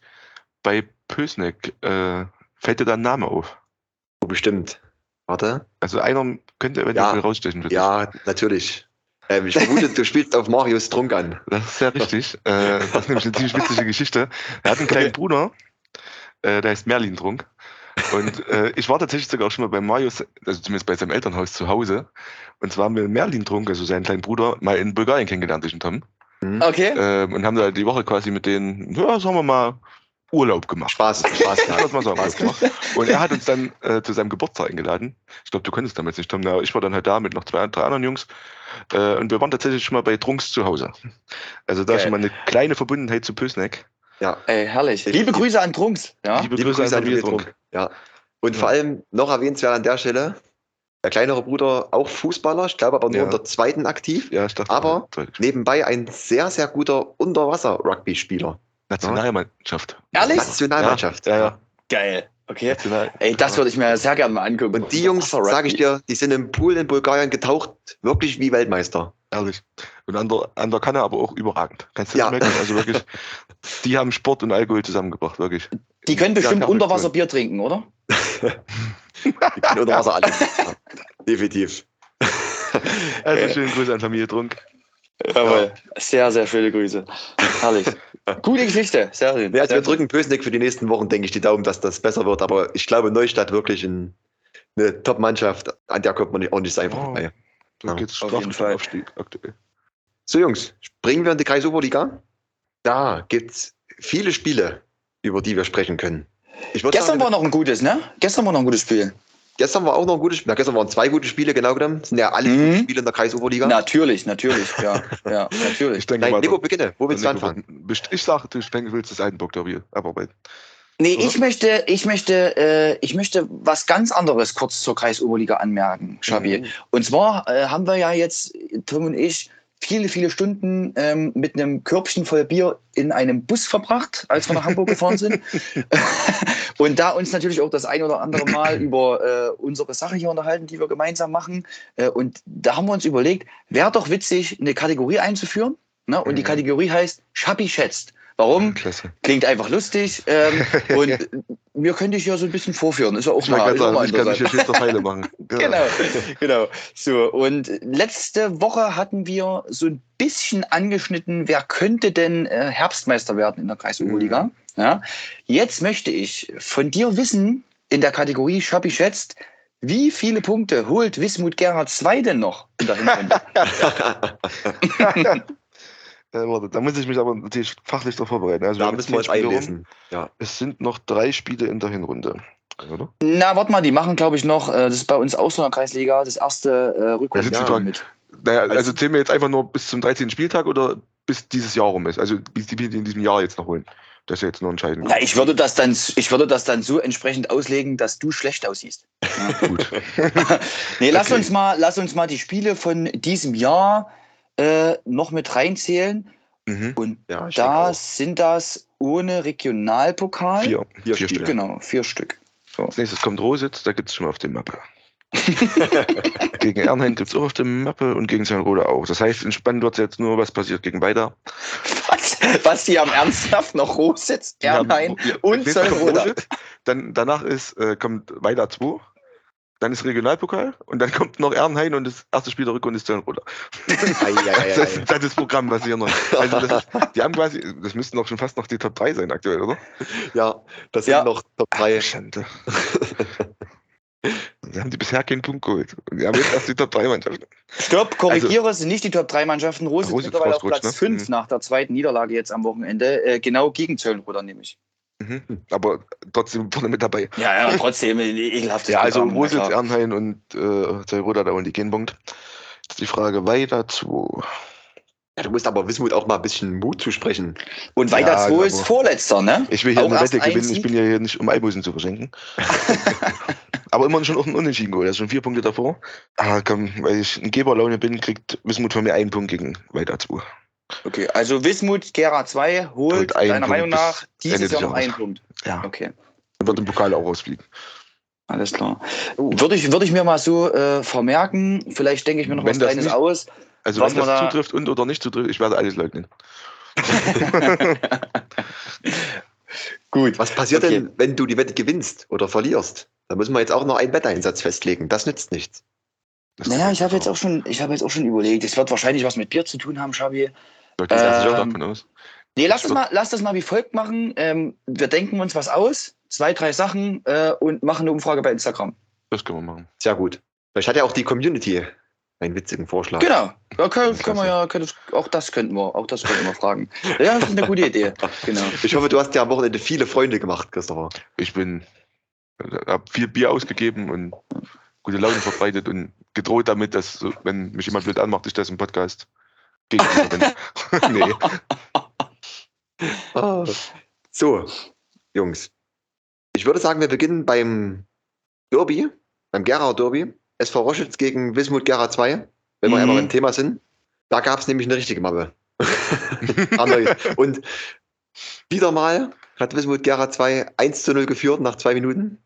Bei Pösneck, äh, fällt dir da ein Name auf? Oh, Bestimmt. Warte. Also einer könnte eventuell Ja. rausstechen für dich. Ja, natürlich. Ähm, ich vermute, du spielst auf Marius Trunk an. Das ist sehr richtig. äh, das ist nämlich eine ziemlich witzige Geschichte. Er hat einen kleinen Bruder, äh, der heißt Merlin Trunk. Und äh, ich war tatsächlich sogar auch schon mal bei Marius, also zumindest bei seinem Elternhaus zu Hause. Und zwar haben wir Merlin Trunk, also seinen kleinen Bruder, mal in Bulgarien kennengelernt, ich und Tom. Okay. Ähm, und haben da die Woche quasi mit denen, ja, sagen wir mal, Urlaub gemacht. Spaß, Spaß Ja, das mal sagen, Urlaub gemacht. Und er hat uns dann äh, zu seinem Geburtstag eingeladen. Ich glaube, du konntest damals nicht, Tom. Ich war dann halt da mit noch zwei, drei anderen Jungs. Äh, und wir waren tatsächlich schon mal bei Trunks zu Hause. Also da Geil. schon mal eine kleine Verbundenheit zu Pösneck. Ja. Ey, herrlich. Liebe Grüße an Trunks. Ja? Liebe, Liebe Grüße an Familie Familie Trunk. Ja. Und Ja. vor allem noch erwähnenswert an der Stelle, der kleinere Bruder auch Fußballer, ich glaube aber nur Ja. in der zweiten aktiv. Ja, ich dachte, Aber-. Nebenbei ein sehr, sehr guter Unterwasser-Rugby-Spieler. Nationalmannschaft. Ehrlich? Nationalmannschaft. Ja, ja. Geil. Okay. National. Ey, das würde ich mir sehr gerne mal angucken. Und die Jungs, sage ich dir, die sind im Pool in Bulgarien getaucht, wirklich wie Weltmeister. Ehrlich. Und an der, an der Kanne aber auch überragend. Kannst du Ja. nicht merken? Also wirklich, die haben Sport und Alkohol zusammengebracht, wirklich. Die können bestimmt Ja, Unterwasserbier trinken, oder? Die können Unterwasser alle. Ja, definitiv. Also Okay. schönen Grüße an Familie Trunk. Jawohl. Sehr, sehr schöne Grüße. Herrlich. Gute Geschichte. Sehr schön. Ja, also wir drücken Pösnick für die nächsten Wochen, denke ich, die Daumen, dass das besser wird. Aber ich glaube, Neustadt wirklich ein, eine Top-Mannschaft, an der kommt man nicht, auch nicht so einfach Oh. vorbei. Da Ja, auf jeden Richtung Fall. Aufstieg aktuell. So, Jungs, springen wir in die Kreisoberliga. Da gibt es viele Spiele, über die wir sprechen können. Gestern sagen, war noch ein gutes, ne? Gestern war noch ein gutes Spiel. Gestern war auch noch ein gutes Spiel. Na, gestern waren zwei gute Spiele, genau genommen. Das sind ja alle Mhm. gute Spiele in der Kreisoberliga. Natürlich, natürlich. Ja, ja natürlich. Ich denke Nein, mal, Nico, beginne. Wo willst du anfangen? Ich sage, du willst das Altenburg-Derby abarbeiten. Nee, Oder? ich möchte, ich möchte, äh, ich möchte was ganz anderes kurz zur Kreisoberliga anmerken, Schabi. Mhm. Und zwar äh, haben wir ja jetzt, Tom und ich, viele, viele Stunden ähm, mit einem Körbchen voll Bier in einem Bus verbracht, als wir nach Hamburg gefahren sind. und da uns natürlich auch das ein oder andere Mal über äh, unsere Sache hier unterhalten, die wir gemeinsam machen. Äh, und da haben wir uns überlegt, wäre doch witzig, eine Kategorie einzuführen. Ne? Und die Mhm. Kategorie heißt Schabi schätzt. Warum? Klasse. Klingt einfach lustig. Ähm, und mir könnte ich ja so ein bisschen vorführen. Ist ja auch Ich, mal, ist auch sagen, mal ich kann mich hier zur Pfeile machen. Ja. Genau, genau. So, und letzte Woche hatten wir so ein bisschen angeschnitten, wer könnte denn äh, Herbstmeister werden in der Kreisoberliga. Mhm. Ja. Jetzt möchte ich von dir wissen, in der Kategorie Schappi schätzt, wie viele Punkte holt Wismut Gerhard 2 denn noch in der Hinrunde? Äh, warte, da muss ich mich aber natürlich fachlich darauf vorbereiten. Also Da haben müssen wir uns einlesen. Ja. Es sind noch drei Spiele in der Hinrunde. Oder? Na, warte mal, die machen, glaube ich, noch, äh, das ist bei uns auch so in der Kreisliga, das erste äh, Frage. mit. Naja, Also- also zählen wir jetzt einfach nur bis zum 13. Spieltag oder bis dieses Jahr rum ist? Also bis die, die in diesem Jahr jetzt noch holen. Das ist ja jetzt nur entscheidend. Ja, ich würde das dann, ich würde das dann so entsprechend auslegen, dass du schlecht aussiehst. Gut. Nee, lass Okay. uns mal, lass uns mal die Spiele von diesem Jahr äh, noch mit reinzählen. Mhm. Und Ja, da sind das ohne Regionalpokal. Vier. Vier Vier. Stück. Genau, vier Stück. Als nächstes kommt Rositz, da gibt es schon mal auf der Mappe. gegen Ernheim gibt es auch auf der Mappe und gegen St. Rode auch. Das heißt, entspannt wird jetzt nur, was passiert gegen Weida. Was? Was die haben ernsthaft noch Rositz, Ernheim ja, und. Rositz, Dann, danach ist, äh, kommt Weida 2. Dann ist Regionalpokal und dann kommt noch Ernheim und das erste Spiel der Rückrunde ist ei, Das, ist- das ist Programm, was hier noch. Also das ist, die haben quasi, das müssten doch schon fast noch die Top 3 sein aktuell, oder? Ja, das sind Ja. noch Top 3. Schande. Sie haben die bisher keinen Punkt geholt. Und Die haben jetzt erst die Top 3 Mannschaften. Stopp, korrigiere, es sind nicht die Top 3 Mannschaften. Rositz, Rositz mittlerweile auf Platz ne? 5 Mhm. nach der zweiten Niederlage jetzt am Wochenende. Äh, genau gegen Zöllenroder nämlich. Mhm. Aber trotzdem vorne mit dabei. Ja, ja, trotzdem ekelhaftes Ja, also klar. Ernheim und äh, Zellroda da und die Genpunkt. Jetzt die Frage weiter zu. Ja, du musst aber Wismut auch mal ein bisschen Mut zusprechen. Und weiter Ja, 2 ist aber- Vorletzter, ne? Ich will hier Auch eine Wette gewinnen, ich bin ja hier nicht, um Albusen zu verschenken. Aber immer schon auch ein Unentschieden geholt. Also schon vier Punkte davor. Ah, komm, weil ich ein Geberlaune bin, kriegt Wismut von mir einen Punkt gegen weiter 2. Okay, also Wismut, Gera 2 holt deiner Meinung nach dieses Jahr noch einen Punkt. Ja. Okay, Dann wird im Pokal auch rausfliegen. alles klar. Würde ich, würde ich mir mal so äh, vermerken, vielleicht denke ich mir noch Wenn was Kleines nicht- aus. Also Was wenn das da- zutrifft und oder nicht zutrifft, ich werde alles leugnen. Gut, was passiert Okay. denn, wenn du die Wette gewinnst oder verlierst? Da müssen wir jetzt auch noch einen Wetteinsatz festlegen. Das nützt nichts. Das Naja, ich habe jetzt auch schon, ich habe jetzt auch schon überlegt, es wird wahrscheinlich was mit Bier zu tun haben, Schabi. Ganz stark ähm, davon aus. Nee, lass das mal, lass das mal wie folgt machen. Ähm, wir denken uns was aus, zwei, drei Sachen äh, und machen eine Umfrage bei Instagram. Das können wir machen. Sehr gut. Vielleicht hat ja auch die Community einen witzigen Vorschlag. Genau. Ja, können, Das können wir ja, können, auch das könnten wir, auch das könnten wir fragen. Ja, das ist eine gute Idee. Genau. Ich hoffe, du hast ja am Wochenende viele Freunde gemacht, Christopher. Ich bin, habe viel Bier ausgegeben und gute Laune verbreitet und gedroht damit, dass, wenn mich jemand blöd anmacht, ich das im Podcast gegen bin. nee. Ah. So, Jungs. Ich würde sagen, wir beginnen beim Derby, beim Gera Derby. SV Roschitz gegen Wismut Gera 2, wenn wir Mhm. einmal beim Thema sind. Da gab es nämlich eine richtige Mappe. Und wieder mal hat Wismut Gera 2 1 zu 0 geführt nach zwei Minuten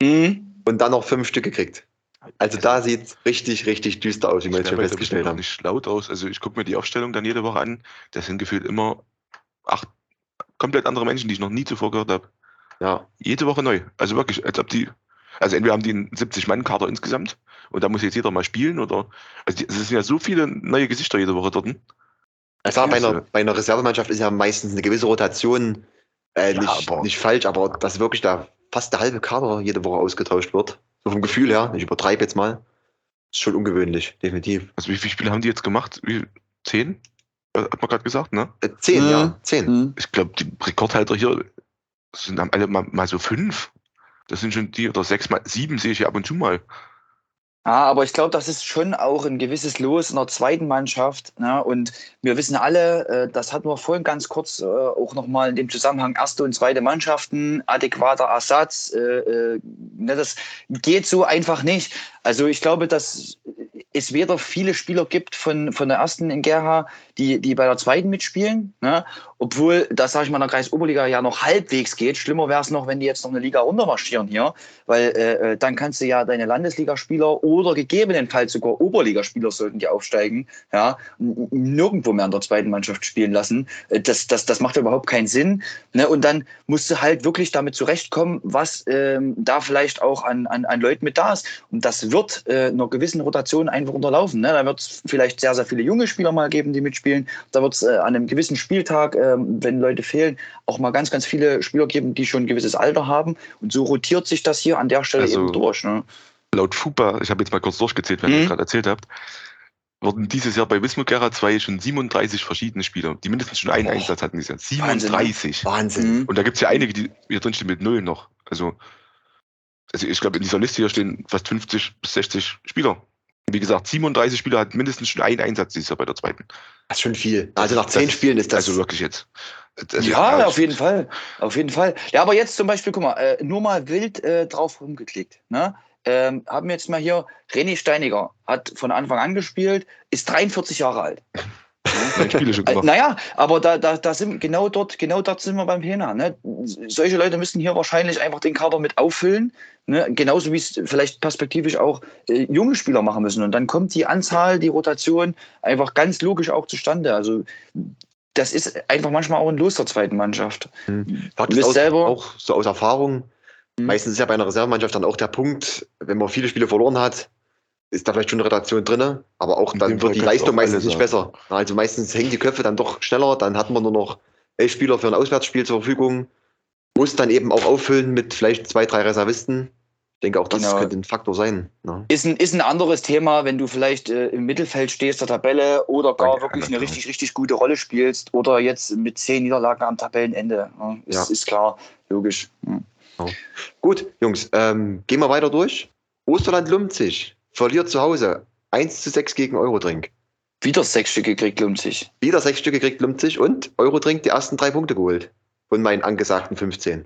Mhm. und dann noch fünf Stück gekriegt. Also da sieht es richtig, richtig düster aus, wie wir jetzt schon Ich festgestellt haben. nicht laut aus. Also ich gucke mir die Aufstellung dann jede Woche an. Das sind gefühlt immer acht komplett andere Menschen, die ich noch nie zuvor gehört habe. Ja, Jede Woche neu. Also wirklich, als ob die. Also entweder haben die einen 70-Mann-Kader insgesamt und da muss jetzt jeder mal spielen oder. Also die, es sind ja so viele neue Gesichter jede Woche dort. Bei Ja, einer, so. bei einer Reservemannschaft ist ja meistens eine gewisse Rotation äh, Ja, nicht, aber- nicht falsch, aber dass wirklich da fast der halbe Kader jede Woche ausgetauscht wird. So vom Gefühl her, ich übertreibe jetzt mal. Ist schon ungewöhnlich, definitiv. Also wie viele Spiele haben die jetzt gemacht? Wie, zehn? Äh, Hat man gerade gesagt, ne? Äh, zehn, Mhm. ja, zehn. Mhm. Ich glaube, die Rekordhalter hier sind haben alle mal, mal so fünf. Das sind schon die, oder sechs mal, sieben sehe ich ja ab und zu mal. Ja, aber ich glaube, das ist schon auch ein gewisses Los in der zweiten Mannschaft. Ne? Und wir wissen alle, äh, das hatten wir vorhin ganz kurz äh, auch nochmal in dem Zusammenhang erste und zweite Mannschaften, adäquater Ersatz. Äh, äh, ne, das geht so einfach nicht. Also ich glaube, dass es weder viele Spieler gibt von, von der ersten in Gerha, die, die bei der zweiten mitspielen. Ne? Obwohl, das sage ich mal, in der Kreisoberliga ja noch halbwegs geht. Schlimmer wäre es noch, wenn die jetzt noch eine Liga runtermarschieren hier. Weil äh, äh, dann kannst du ja deine Landesligaspieler oder gegebenenfalls sogar Oberligaspieler sollten die aufsteigen, ja, nirgendwo mehr in der zweiten Mannschaft spielen lassen. Äh, Das, das, das macht überhaupt keinen Sinn. Ne? Und dann musst du halt wirklich damit zurechtkommen, was ähm, da vielleicht auch an, an, an Leuten mit da ist. Und das wird äh, einer gewissen Rotation einfach unterlaufen. Ne? Da wird es vielleicht sehr, sehr viele junge Spieler mal geben, die mitspielen. Da wird es äh, an einem gewissen Spieltag, ähm, wenn Leute fehlen, auch mal ganz, ganz viele Spieler geben, die schon ein gewisses Alter haben. Und so rotiert sich das hier an der Stelle Also- eben durch. Ne? Laut FUPA, ich habe jetzt mal kurz durchgezählt, wenn Mhm. ihr gerade erzählt habt, wurden dieses Jahr bei Wismut Gera 2 schon 37 verschiedene Spieler, die mindestens schon einen Boah. Einsatz hatten dieses Jahr. Wahnsinn, ne? 37. Wahnsinn. Und da gibt es ja einige, die hier drin stehen mit null noch. Also, also ich glaube, in dieser Liste hier stehen fast 50 bis 60 Spieler. Wie gesagt, 37 Spieler hatten mindestens schon einen Einsatz dieses Jahr bei der zweiten. Das ist schon viel. Also nach zehn Spielen ist das. Also wirklich jetzt. Ja, auf jeden Fall. Auf jeden Fall. Ja, aber jetzt zum Beispiel, guck mal, äh, nur mal wild äh, drauf rumgeklickt. Ne? Ähm, haben wir jetzt mal hier, René Steiniger hat von Anfang an gespielt, ist 43 Jahre alt. Neun Spiele schon Äh, gemacht. naja, aber da, da, da sind genau dort, genau dort sind wir beim Thema. Ne? Solche Leute müssen hier wahrscheinlich einfach den Kader mit auffüllen. Ne? Genauso wie es vielleicht perspektivisch auch äh, junge Spieler machen müssen. Und dann kommt die Anzahl, die Rotation einfach ganz logisch auch zustande. Also das ist einfach manchmal auch ein Los der zweiten Mannschaft. Ist bist auch, selber- auch so aus Erfahrung. Mhm. Meistens ist ja bei einer Reservemannschaft dann auch der Punkt, wenn man viele Spiele verloren hat, ist da vielleicht schon eine Rotation drin, aber auch In dann wird die Leistung meistens nicht besser. Also meistens hängen die Köpfe dann doch schneller, dann hat man nur noch elf Spieler für ein Auswärtsspiel zur Verfügung, muss dann eben auch auffüllen mit vielleicht zwei, drei Reservisten. Ich denke auch, das Genau. könnte ein Faktor sein. Ne? Ist ein, ist ein anderes Thema, wenn du vielleicht äh, im Mittelfeld stehst der Tabelle oder gar Ja, wirklich eine richtig, richtig gute Rolle spielst oder jetzt mit zehn Niederlagen am Tabellenende. Ja, ist, Ja. ist klar, logisch. Hm. Gut, Jungs, ähm, gehen wir weiter durch. Osterland Lumzig verliert zu Hause 1 zu 6 gegen Eurodrink. Wieder sechs Stücke gekriegt, lohnt sich. Wieder sechs Stücke kriegt Lumzig und Eurodrink die ersten drei Punkte geholt. Von meinen angesagten 15.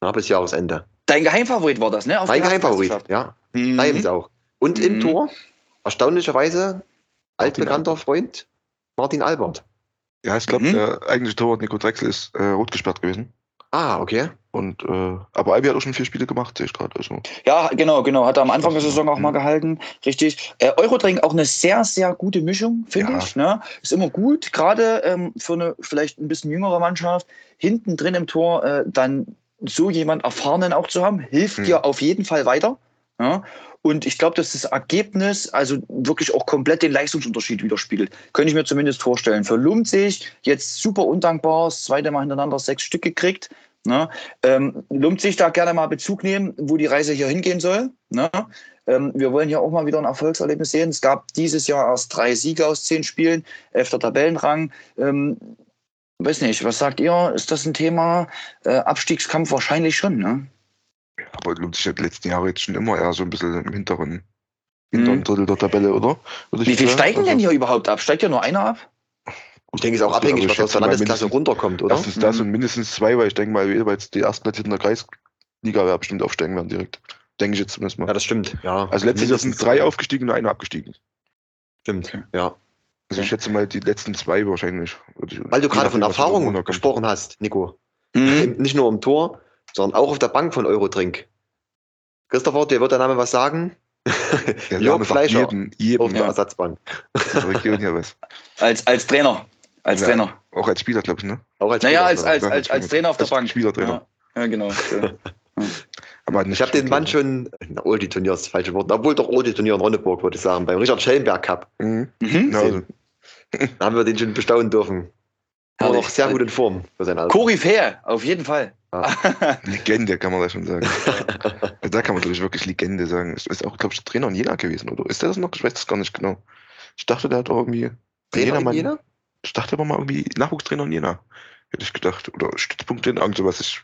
Na, bis Jahresende. Dein Geheimfavorit war das, ne? Auf Mein Geheimfavorit, ja. Mhm. Lions auch. Und im Mhm. Tor, erstaunlicherweise, altbekannter. Freund, Martin Albert. Ja, ich glaube, Mhm. der eigentliche Torwart Nico Drexel ist äh, rot gesperrt gewesen. Ah, okay. Und, äh, aber Albi hat auch schon vier Spiele gemacht, sehe ich gerade. Also, Ja, genau, genau. Hat er am Anfang der Saison auch mal gehalten. Richtig. Äh, Eurodrink auch eine sehr, sehr gute Mischung, finde Ja. ich. Ne? Ist immer gut, gerade ähm, für eine vielleicht ein bisschen jüngere Mannschaft. Hinten drin im Tor äh, dann so jemand Erfahrenen auch zu haben, hilft Hm. dir auf jeden Fall weiter. Ja? Und ich glaube, dass das Ergebnis also wirklich auch komplett den Leistungsunterschied widerspiegelt. Könnte ich mir zumindest vorstellen. Für Lumzig jetzt super undankbar, das zweite Mal hintereinander sechs Stück gekriegt. Ne? Ähm, Lumzig da gerne mal Bezug nehmen, wo die Reise hier hingehen soll. Ne? Ähm, wir wollen hier auch mal wieder ein Erfolgserlebnis sehen. Es gab dieses Jahr erst drei Siege aus zehn Spielen, elfter Tabellenrang. Ähm, weiß nicht, was sagt ihr? Ist das ein Thema? Äh, Abstiegskampf wahrscheinlich schon, ne? Aber lohnt sich ja die letzten Jahre jetzt schon immer eher so ein bisschen im hinteren, hinteren Drittel der Tabelle, oder? Würde Wie viel sagen. steigen denn Also, hier überhaupt ab? Steigt ja nur einer ab? Ich denke, es ist auch abhängig, was aus der Landesklasse runterkommt, oder? Erstens das Mhm. und mindestens zwei, weil ich denke mal, jeweils die Erstplatzierten der Kreisliga werden bestimmt aufsteigen werden direkt. Denke ich jetzt zumindest mal. Ja, das stimmt. Ja. also letztes Jahr sind drei aufgestiegen und einer abgestiegen. Stimmt, Okay. ja. Also ich schätze mal die letzten zwei wahrscheinlich. Weil du gerade von Erfahrung gesprochen hast, Nico. Mhm. Nicht nur im Tor, sondern auch auf der Bank von Eurodrink. Christopher, dir wird der Name was sagen? Der Jörg Fleischer Jedem, auf jedem der Ja. Ersatzbank. Als, als Trainer. Als Ja. Trainer. Auch als Spieler, glaube ich, ne? Auch als Naja, Spieler, als, als, Ja, als, als Trainer auf der Bank. Spielertrainer. Ja, ja genau. Aber Ich habe den Mann schon, na, Oldie Turnier ist das falsche Wort, obwohl doch Oldie Turnier in Ronneburg, würde ich sagen, beim Richard Schellenberg Cup. Mhm. Mhm. Ja, also, Da haben wir den schon bestaunen dürfen. War Herrlich. noch sehr gut in Form für sein Alter. Koryphäe, auf jeden Fall. Legende kann man da schon sagen. da kann man, glaube ich, wirklich Legende sagen. Ist, ist auch, glaube ich, Trainer in Jena gewesen, oder? Ist der das noch? Ich weiß das gar nicht genau. Ich dachte, der hat auch irgendwie. Trainer Jena in mal- Jena? Ich dachte, er war mal irgendwie Nachwuchstrainer in Jena. Hätte ich gedacht. Oder Stützpunkte in irgend sowas. Ich,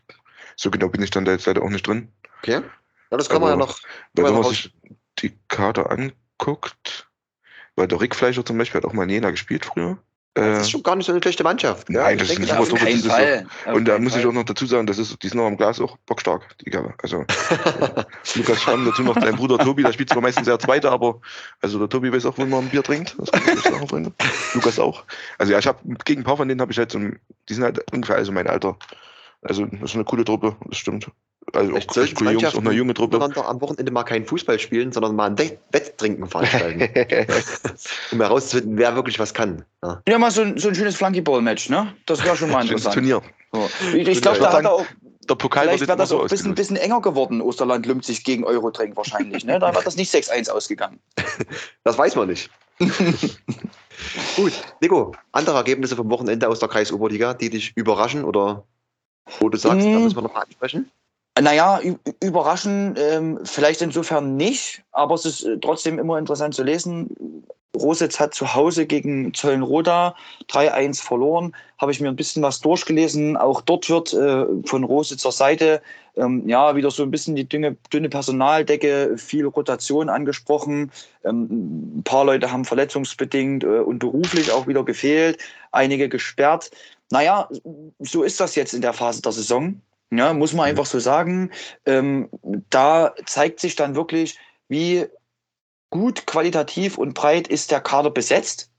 so genau bin ich dann da jetzt leider auch nicht drin. Okay. Ja, das kann man ja Aber- noch. Wenn man sich die Karte anguckt, weil der Rick Fleischer zum Beispiel hat auch mal in Jena gespielt früher. Das Äh, ist schon gar nicht so eine schlechte Mannschaft. Nein, das ich ist denke, ein da super Auf Truppe, keinen das ist Fall. Auf und da muss ich Fall. auch noch dazu sagen, das ist, die sind auch am Glas auch bockstark, die Gabe. Also Lukas Schramm, dazu noch dein Bruder Tobi, der spielt zwar meistens eher Zweiter, aber also der Tobi weiß auch, wenn man ein Bier trinkt. Ich. Lukas auch. Also ja, ich habe gegen ein paar von denen habe ich halt so, die sind halt ungefähr also mein Alter. Also das ist eine coole Truppe, das stimmt. Also Vielleicht auch echt coole Jungs, auch eine junge Truppe. miteinander am Wochenende mal kein Fußball spielen, sondern mal ein Wett- Wetttrinken veranstalten, um herauszufinden, wer wirklich was kann. Ja. Ja, mal so ein, so ein schönes Flunkyball-Match, ne? Das wäre schon mal interessant. Turnier. So. Ich, ich glaube, da hat er auch, Der Pokal vielleicht wird wäre das auch so ein bisschen, bisschen enger geworden, Osterland Lümpzig gegen Eurotränk wahrscheinlich. Ne? Da wird das nicht 6-1 ausgegangen. Das weiß man nicht. Gut, Nico, andere Ergebnisse vom Wochenende aus der Kreisoberliga, die dich überraschen oder wo du sagst, da Mm. müssen wir noch mal ansprechen? Naja, ü- überraschen ähm, vielleicht insofern nicht, aber es ist äh, trotzdem immer interessant zu lesen. Rositz hat zu Hause gegen Zöllenroda 3-1 verloren. Habe ich mir ein bisschen was durchgelesen. Auch dort wird äh, von Rositzer Seite ähm, ja wieder so ein bisschen die dünne, dünne Personaldecke, viel Rotation angesprochen. Ähm, ein paar Leute haben verletzungsbedingt äh, und beruflich auch wieder gefehlt, einige gesperrt. Naja, so ist das jetzt in der Phase der Saison. Ja, muss man einfach so sagen. Ähm, da zeigt sich dann wirklich, wie gut qualitativ und breit ist der Kader besetzt.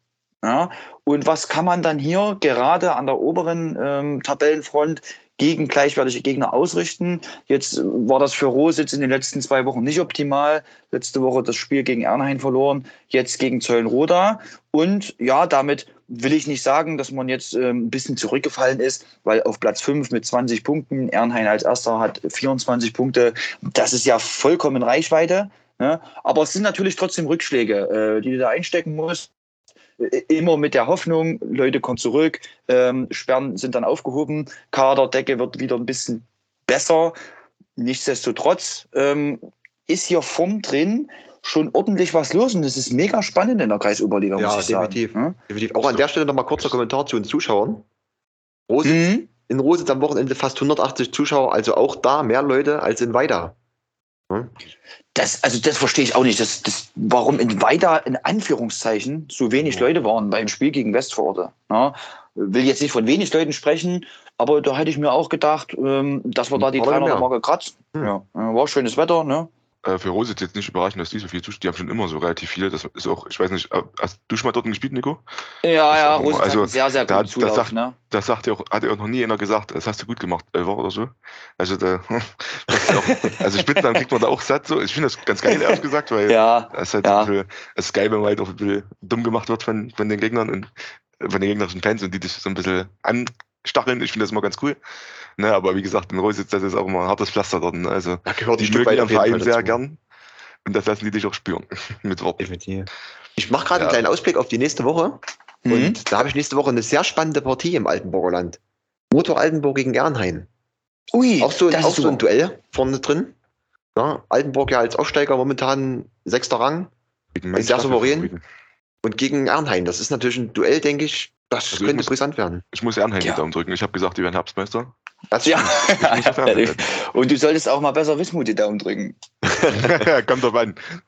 Ja, und was kann man dann hier gerade an der oberen ähm, Tabellenfront gegen gleichwertige Gegner ausrichten? Jetzt äh, war das für Rositz in den letzten zwei Wochen nicht optimal. Letzte Woche das Spiel gegen Ernheim verloren, jetzt gegen Zöllenroda. Und ja, damit will ich nicht sagen, dass man jetzt ähm, ein bisschen zurückgefallen ist, weil auf Platz 5 mit 20 Punkten, Ernheim als erster hat 24 Punkte. Das ist ja vollkommen Reichweite. Ne? Aber es sind natürlich trotzdem Rückschläge, äh, die du da einstecken musst. Immer mit der Hoffnung, Leute kommen zurück, ähm, Sperren sind dann aufgehoben, Kaderdecke wird wieder ein bisschen besser. Nichtsdestotrotz ähm, ist hier vorn drin schon ordentlich was los und es ist mega spannend in der Kreisoberliga, Ja, muss ich definitiv. sagen. Definitiv. Auch an der Stelle nochmal kurzer Kommentar zu den Zuschauern. Rositz, Mhm. In Rositz am Wochenende fast 180 Zuschauer, also auch da mehr Leute als in Weida. Hm? Das, also das verstehe ich auch nicht. Das, das, warum in weiter in Anführungszeichen so wenig. Leute waren beim Spiel gegen Westforde. Ja, will jetzt nicht von wenig Leuten sprechen. aber da hätte ich mir auch gedacht, ähm, dass wir da die War da 300er mehr? Marke kratzen. Hm. Ja, äh, war schönes Wetter, ne? Äh, für Rose ist jetzt nicht überraschend, dass die so viel zustimmen. Die haben schon immer so relativ viele. Das ist auch, ich weiß nicht, äh, hast du schon mal dort gespielt, Nico? Ja, ja, Rose also, hat sehr, sehr da- guten das Zulauf, sagt- ne? Das sagt ja auch, hat ja auch noch nie einer gesagt, das hast du gut gemacht, Elfer oder so. Also, da, auch, also Spitznamen kriegt man da auch satt so. Ich finde das ganz geil, ehrlich gesagt, weil Ja, es ist halt Ja. bisschen, es ist geil, wenn man halt auch ein bisschen dumm gemacht wird von, von den Gegnern und äh, von den gegnerischen Fans und die dich so ein bisschen anstacheln. Ich finde das immer ganz cool. Ne, aber wie gesagt, in Rositz, das ist auch immer ein hartes Pflaster dort. Ne? Also, Da gehört die mögen ihren Verein Fall sehr gern. Und das lassen die dich auch spüren. Mit Worten. Definitiv. Ich mache gerade Ja. einen kleinen Ausblick auf die nächste Woche. Mhm. Und da habe ich nächste Woche eine sehr spannende Partie im Altenburger Land. Motor Altenburg gegen Ernheim. Ui, Auch so, das auch ist so ein. Duell vorne drin. Ja, Altenburg ja als Aufsteiger momentan sechster Rang Ist sehr souverän. Und gegen Ernheim. Das ist natürlich ein Duell, denke ich. Das Also ich könnte muss- brisant werden. Ich muss Ernheim Ja. die Daumen drücken. Ich habe gesagt, die werden Herbstmeister. Das Ja, und du solltest auch mal besser Wismut die Daumen drücken. Kommt drauf an.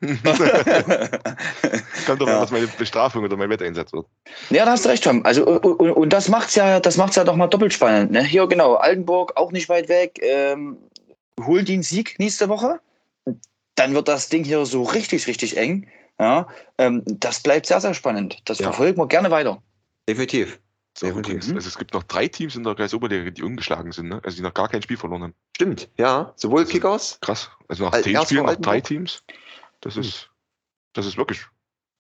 Kommt drauf Ja. an, was meine Bestrafung oder mein Wetteinsatz wird. Ja, da hast du recht, Tom. Also, und, und, das macht's ja, das macht's ja doch mal doppelt spannend. Ne? Hier, genau, Altenburg auch nicht weit weg. Ähm, holt den Sieg nächste Woche. Dann wird das Ding hier so richtig, richtig eng. Ja, ähm, das bleibt sehr, sehr spannend. Das Ja. verfolgen wir gerne weiter. Definitiv. Übrigens, also es gibt noch drei Teams in der Kreis Oberliga, die ungeschlagen sind, ne? Also die noch gar kein Spiel verloren haben. Stimmt, ja. Sowohl Kickers, Krass. Also nach Al- zehn Spielen, nach drei Altenburg? Teams. Das ist, das ist wirklich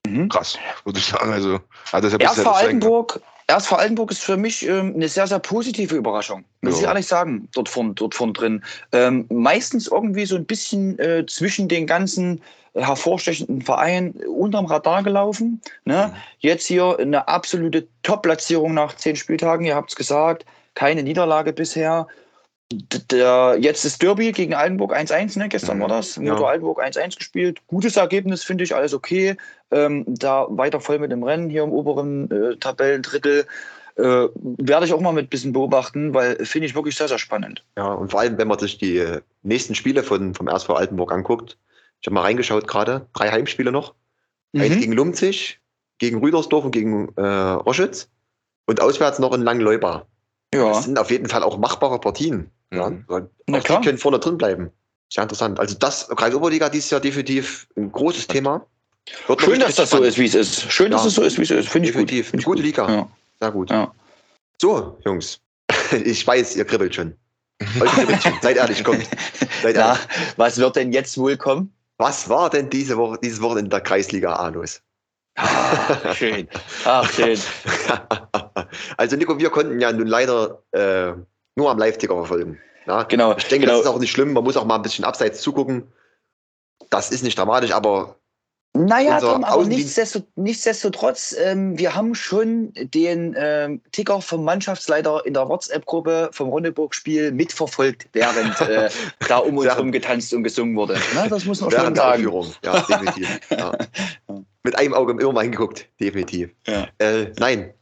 Mhm. krass, würde ich sagen. Also, ah, das ist ja Erst bisher vor das Zeichen. Altenburg, erst vor Altenburg ist für mich ähm, eine sehr, sehr positive Überraschung. Muss Ja. ich ehrlich sagen, dort vorn, dort vorn drin. Ähm, meistens irgendwie so ein bisschen äh, zwischen den ganzen hervorstechenden Vereinen unterm Radar gelaufen. Ne? Jetzt hier eine absolute Top-Platzierung nach zehn Spieltagen, ihr habt es gesagt. Keine Niederlage bisher. Der, jetzt ist Derby gegen Altenburg 1-1, ne? gestern Mhm. war das. Ja. Motor Altenburg 1-1 gespielt. Gutes Ergebnis, finde ich, alles okay. Ähm, da weiter voll mit dem Rennen hier im oberen äh, Tabellendrittel. Äh, werde ich auch mal mit ein bisschen beobachten, weil finde ich wirklich sehr, sehr spannend. Ja, und vor allem, wenn man sich die nächsten Spiele von, vom RSV Altenburg anguckt. Ich habe mal reingeschaut gerade. Drei Heimspiele noch. Eins Mhm. gegen Lumzig, gegen Rüdersdorf und gegen äh, Roschitz. Und auswärts noch in Langenleuba. Ja, Das sind auf jeden Fall auch machbare Partien. Ja? Mhm. Na auch die klar. können vorne drin bleiben. Sehr interessant. Also das, Kreis Oberliga dieses Jahr definitiv ein großes Thema. Wird Schön, dass das so spannend. ist, wie es ist. Schön, dass Ja. es so ist, wie es ist. Finde ich gut. Definitiv. Finde Eine gute gut. Liga. Ja. Sehr gut. Ja. So, Jungs. Ich weiß, ihr kribbelt schon. Euch kribbelt schon. Seid ehrlich, kommt. Seid Na, ehrlich. was wird denn jetzt wohl kommen? Was war denn diese Woche, dieses Woche in der Kreisliga A los? Ah, schön. Ach, schön. also Nico, wir konnten ja nun leider äh, nur am Live-Ticker verfolgen. Ja? Genau. Ich denke, genau. das ist auch nicht schlimm. Man muss auch mal ein bisschen abseits zugucken. Das ist nicht dramatisch, aber Naja, Tom, aber nichtsdestot, nichtsdestotrotz, ähm, wir haben schon den ähm, Ticker vom Mannschaftsleiter in der WhatsApp-Gruppe vom Ronneburg-Spiel mitverfolgt, während äh, da um uns herum getanzt und gesungen wurde. Na, das muss man schon während der sagen. Aufführung. Ja, definitiv. ja. Mit einem Auge immer mal hingeguckt. Definitiv. Ja. Äh, nein.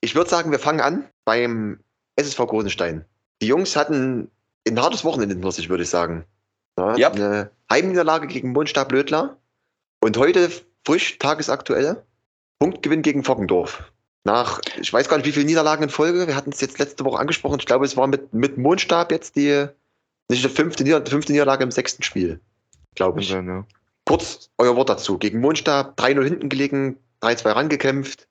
Ich würde sagen, wir fangen an beim SSV Großenstein. Die Jungs hatten ein hartes Wochenende hinter sich, würde ich sagen. Ja, Ja. Eine Heimniederlage gegen Mundstab Blödler. Und heute frisch, tagesaktuell, Punktgewinn gegen Fockendorf. Nach, ich weiß gar nicht, wie viele Niederlagen in Folge. Wir hatten es jetzt letzte Woche angesprochen. Ich glaube, es war mit, mit Mondstab jetzt die, nicht die fünfte, Nieder fünfte Niederlage im sechsten Spiel. Glaube ich. Sein, ja. Kurz euer Wort dazu. Gegen Mondstab 3-0 hinten gelegen, 3-2 rangekämpft.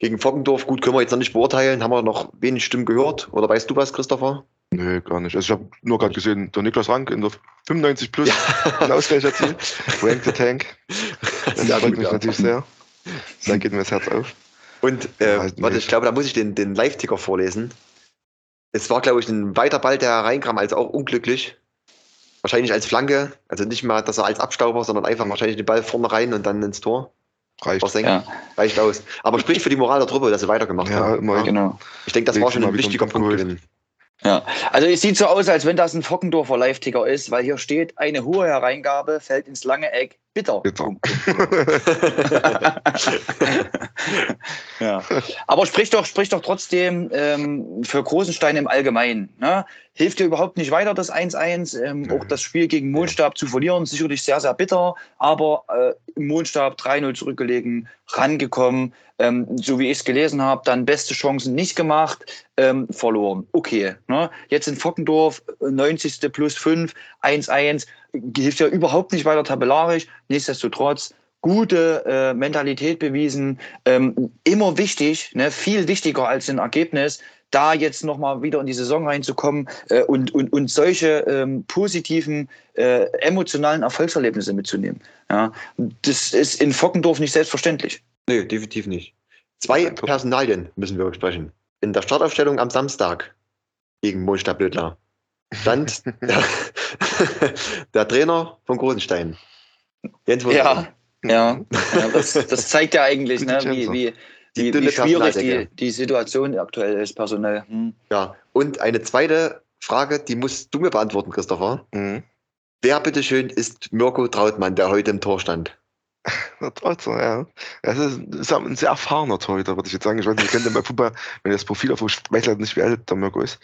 Gegen Fockendorf, gut, können wir jetzt noch nicht beurteilen. Haben wir noch wenig Stimmen gehört? Oder weißt du was, Christopher? Nee, gar nicht. Also ich habe nur gerade gesehen, der Niklas Rank in der 95 plus einen Ausgleich erzielt. Rank the Tank. Das Sehr freut mich ja. natürlich sehr. Da geht mir das Herz auf. Und äh, Ja, halt warte, nicht. ich glaube, da muss ich den, den Live-Ticker vorlesen. Es war, glaube ich, ein weiter Ball, der reinkam, also auch unglücklich. Wahrscheinlich als Flanke. Also nicht mal, dass er als Abstauber, sondern einfach wahrscheinlich den Ball vorne rein und dann ins Tor. Reicht. Versenken. Ja, Reicht aus. Aber spricht für die Moral der Truppe, dass sie weitergemacht Ja, haben. immer. genau. Ich denke, das war schon ein wichtiger Punkt geholt. Punktgewinn. Ja, also es sieht so aus, als wenn das ein Fockendorfer Live-Ticker ist, weil hier steht, eine hohe Hereingabe fällt ins lange Eck, bitter. Bitter. Ja. Aber sprich doch, sprich doch trotzdem ähm, für Großenstein im Allgemeinen. Ne? Hilft dir überhaupt nicht weiter, das 1-1. Ähm, Nee. Auch das Spiel gegen Mondstab zu verlieren, sicherlich sehr, sehr bitter. Aber äh, im Mondstab 3-0 zurückgelegen, rangekommen. Ähm, so wie ich es gelesen habe, dann beste Chancen nicht gemacht, ähm, verloren. Okay. Ne? Jetzt in Fockendorf, äh, 90. plus 5, 1-1. Hilft ja überhaupt nicht weiter tabellarisch. Nichtsdestotrotz gute äh, Mentalität bewiesen. Ähm, immer wichtig, ne, viel wichtiger als ein Ergebnis, da jetzt nochmal wieder in die Saison reinzukommen äh, und, und, und solche ähm, positiven, äh, emotionalen Erfolgserlebnisse mitzunehmen. Ja, das ist in Fockendorf nicht selbstverständlich. Nee, definitiv nicht. Zwei Personalien müssen wir besprechen. In der Startaufstellung am Samstag gegen Mondstadt Blödler stand der, der Trainer von Großenstein. Jens. Ja, ja. ja das, das zeigt ja eigentlich, ne, wie, wie, Die wie, wie schwierig die, die Situation aktuell ist, personell. Hm. ja. Und eine zweite Frage, die musst du mir beantworten, Christopher. Mhm. Wer bitteschön ist Mirko Trautmann, der heute im Tor stand? Der Trotzer, ja. Das ist, ist ein sehr erfahrener Torhüter, würde ich jetzt sagen. Ich weiß nicht, ihr kennt den bei Fußball, wenn ihr das Profil auf ich weiß leider nicht, wie alt der Mirko ist.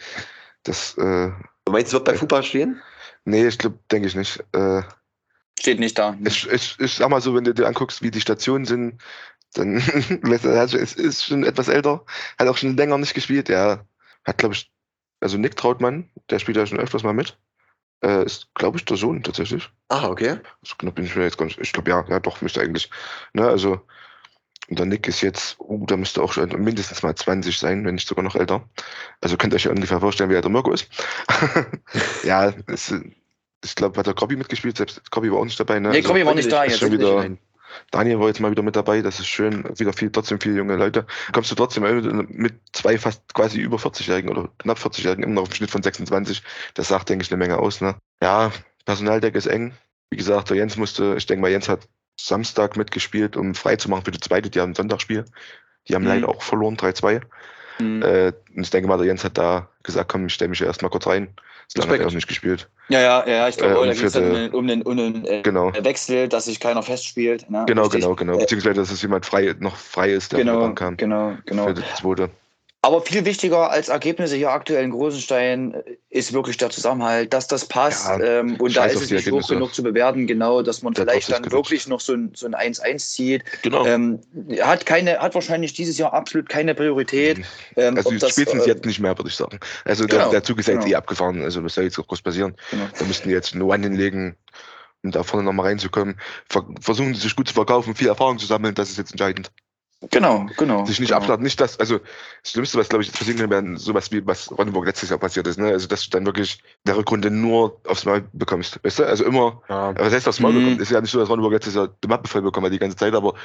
Das, äh, Du meinst, wird bei Fußball stehen? nee, ich glaube, denke ich nicht. Äh, Steht nicht da. ich, ich, ich sag mal so, wenn du dir anguckst, wie die Stationen sind, dann er- also es ist schon etwas älter, hat auch schon länger nicht gespielt. Der hat, glaube ich, also Nick Trautmann, der spielt ja schon öfters mal mit. Äh, ist, glaube ich, der Sohn tatsächlich. Ah, okay. So genau bin ich mir jetzt gar nicht. Ich glaube, ja, ja, doch, müsste eigentlich. Ne, also, und der Nick ist jetzt, uh, da müsste auch schon mindestens mal 20 sein, wenn nicht sogar noch älter. Also könnt ihr euch ja ungefähr vorstellen, wie alt der Mirko ist. ja, es, ich glaube, hat der Kobi mitgespielt, selbst Kobi war auch nicht dabei. Ne? Nee, Also, Kobi war nicht da jetzt. schon wieder-. Daniel war jetzt mal wieder mit dabei, das ist schön. Wieder viel, trotzdem viele junge Leute. Kommst du trotzdem mit zwei fast quasi über 40-Jährigen oder knapp 40-Jährigen immer noch auf einen Schnitt von 26. Das sagt, denke ich, eine Menge aus. Ne? Ja, Personaldecke ist eng. Wie gesagt, der Jens musste, ich denke mal, Jens hat Samstag mitgespielt, um frei zu machen für die zweite. Die haben ein Sonntagsspiel. Die haben Mhm. leider auch verloren, 3-2. Hm. Äh, und ich denke mal, der Jens hat da gesagt, komm, ich stelle mich hier erstmal kurz rein. So lange hat er auch nicht gespielt. Ja, ja, ja, ich glaube, Äh, da ging es dann um den, um den, äh, Genau. Wechsel, dass sich keiner festspielt. Ne? Genau, Richtig. genau, genau. Äh, Beziehungsweise, dass es jemand frei, noch frei ist, der Genau, kam. genau, genau. Für das zweite. Aber viel wichtiger als Ergebnisse hier aktuell in Großenstein äh, ist wirklich der Zusammenhalt, dass das passt. Ja, ähm, und da ist es nicht hoch genug zu bewerten, genau, dass man Der vielleicht dann gelutscht. wirklich noch so ein, so ein 1-1 zieht. Genau. Ähm, hat, keine, hat wahrscheinlich dieses Jahr absolut keine Priorität. Ähm, Also das, spätestens äh, jetzt nicht mehr, würde ich sagen. Also der, Genau, der Zug ist ja jetzt genau. eh abgefahren. Also was soll jetzt noch groß passieren? Genau. Da müssten die jetzt einen One hinlegen, um da vorne nochmal reinzukommen. Ver versuchen sie sich gut zu verkaufen, viel Erfahrung zu sammeln, das ist jetzt entscheidend. Genau, genau. Sich nicht genau. abschlagen, nicht das, also das Schlimmste, was glaube ich jetzt passieren kann, wäre sowas wie was Ronneburg letztes Jahr passiert ist, ne? Also dass du dann wirklich der Rückrunde nur aufs Maul bekommst. Weißt du? Also immer, Ja. was heißt aufs Maul Mhm. bekommen? Ist ja nicht so, dass Ronneburg letztes Jahr die Mappe voll bekommen hat die ganze Zeit, aber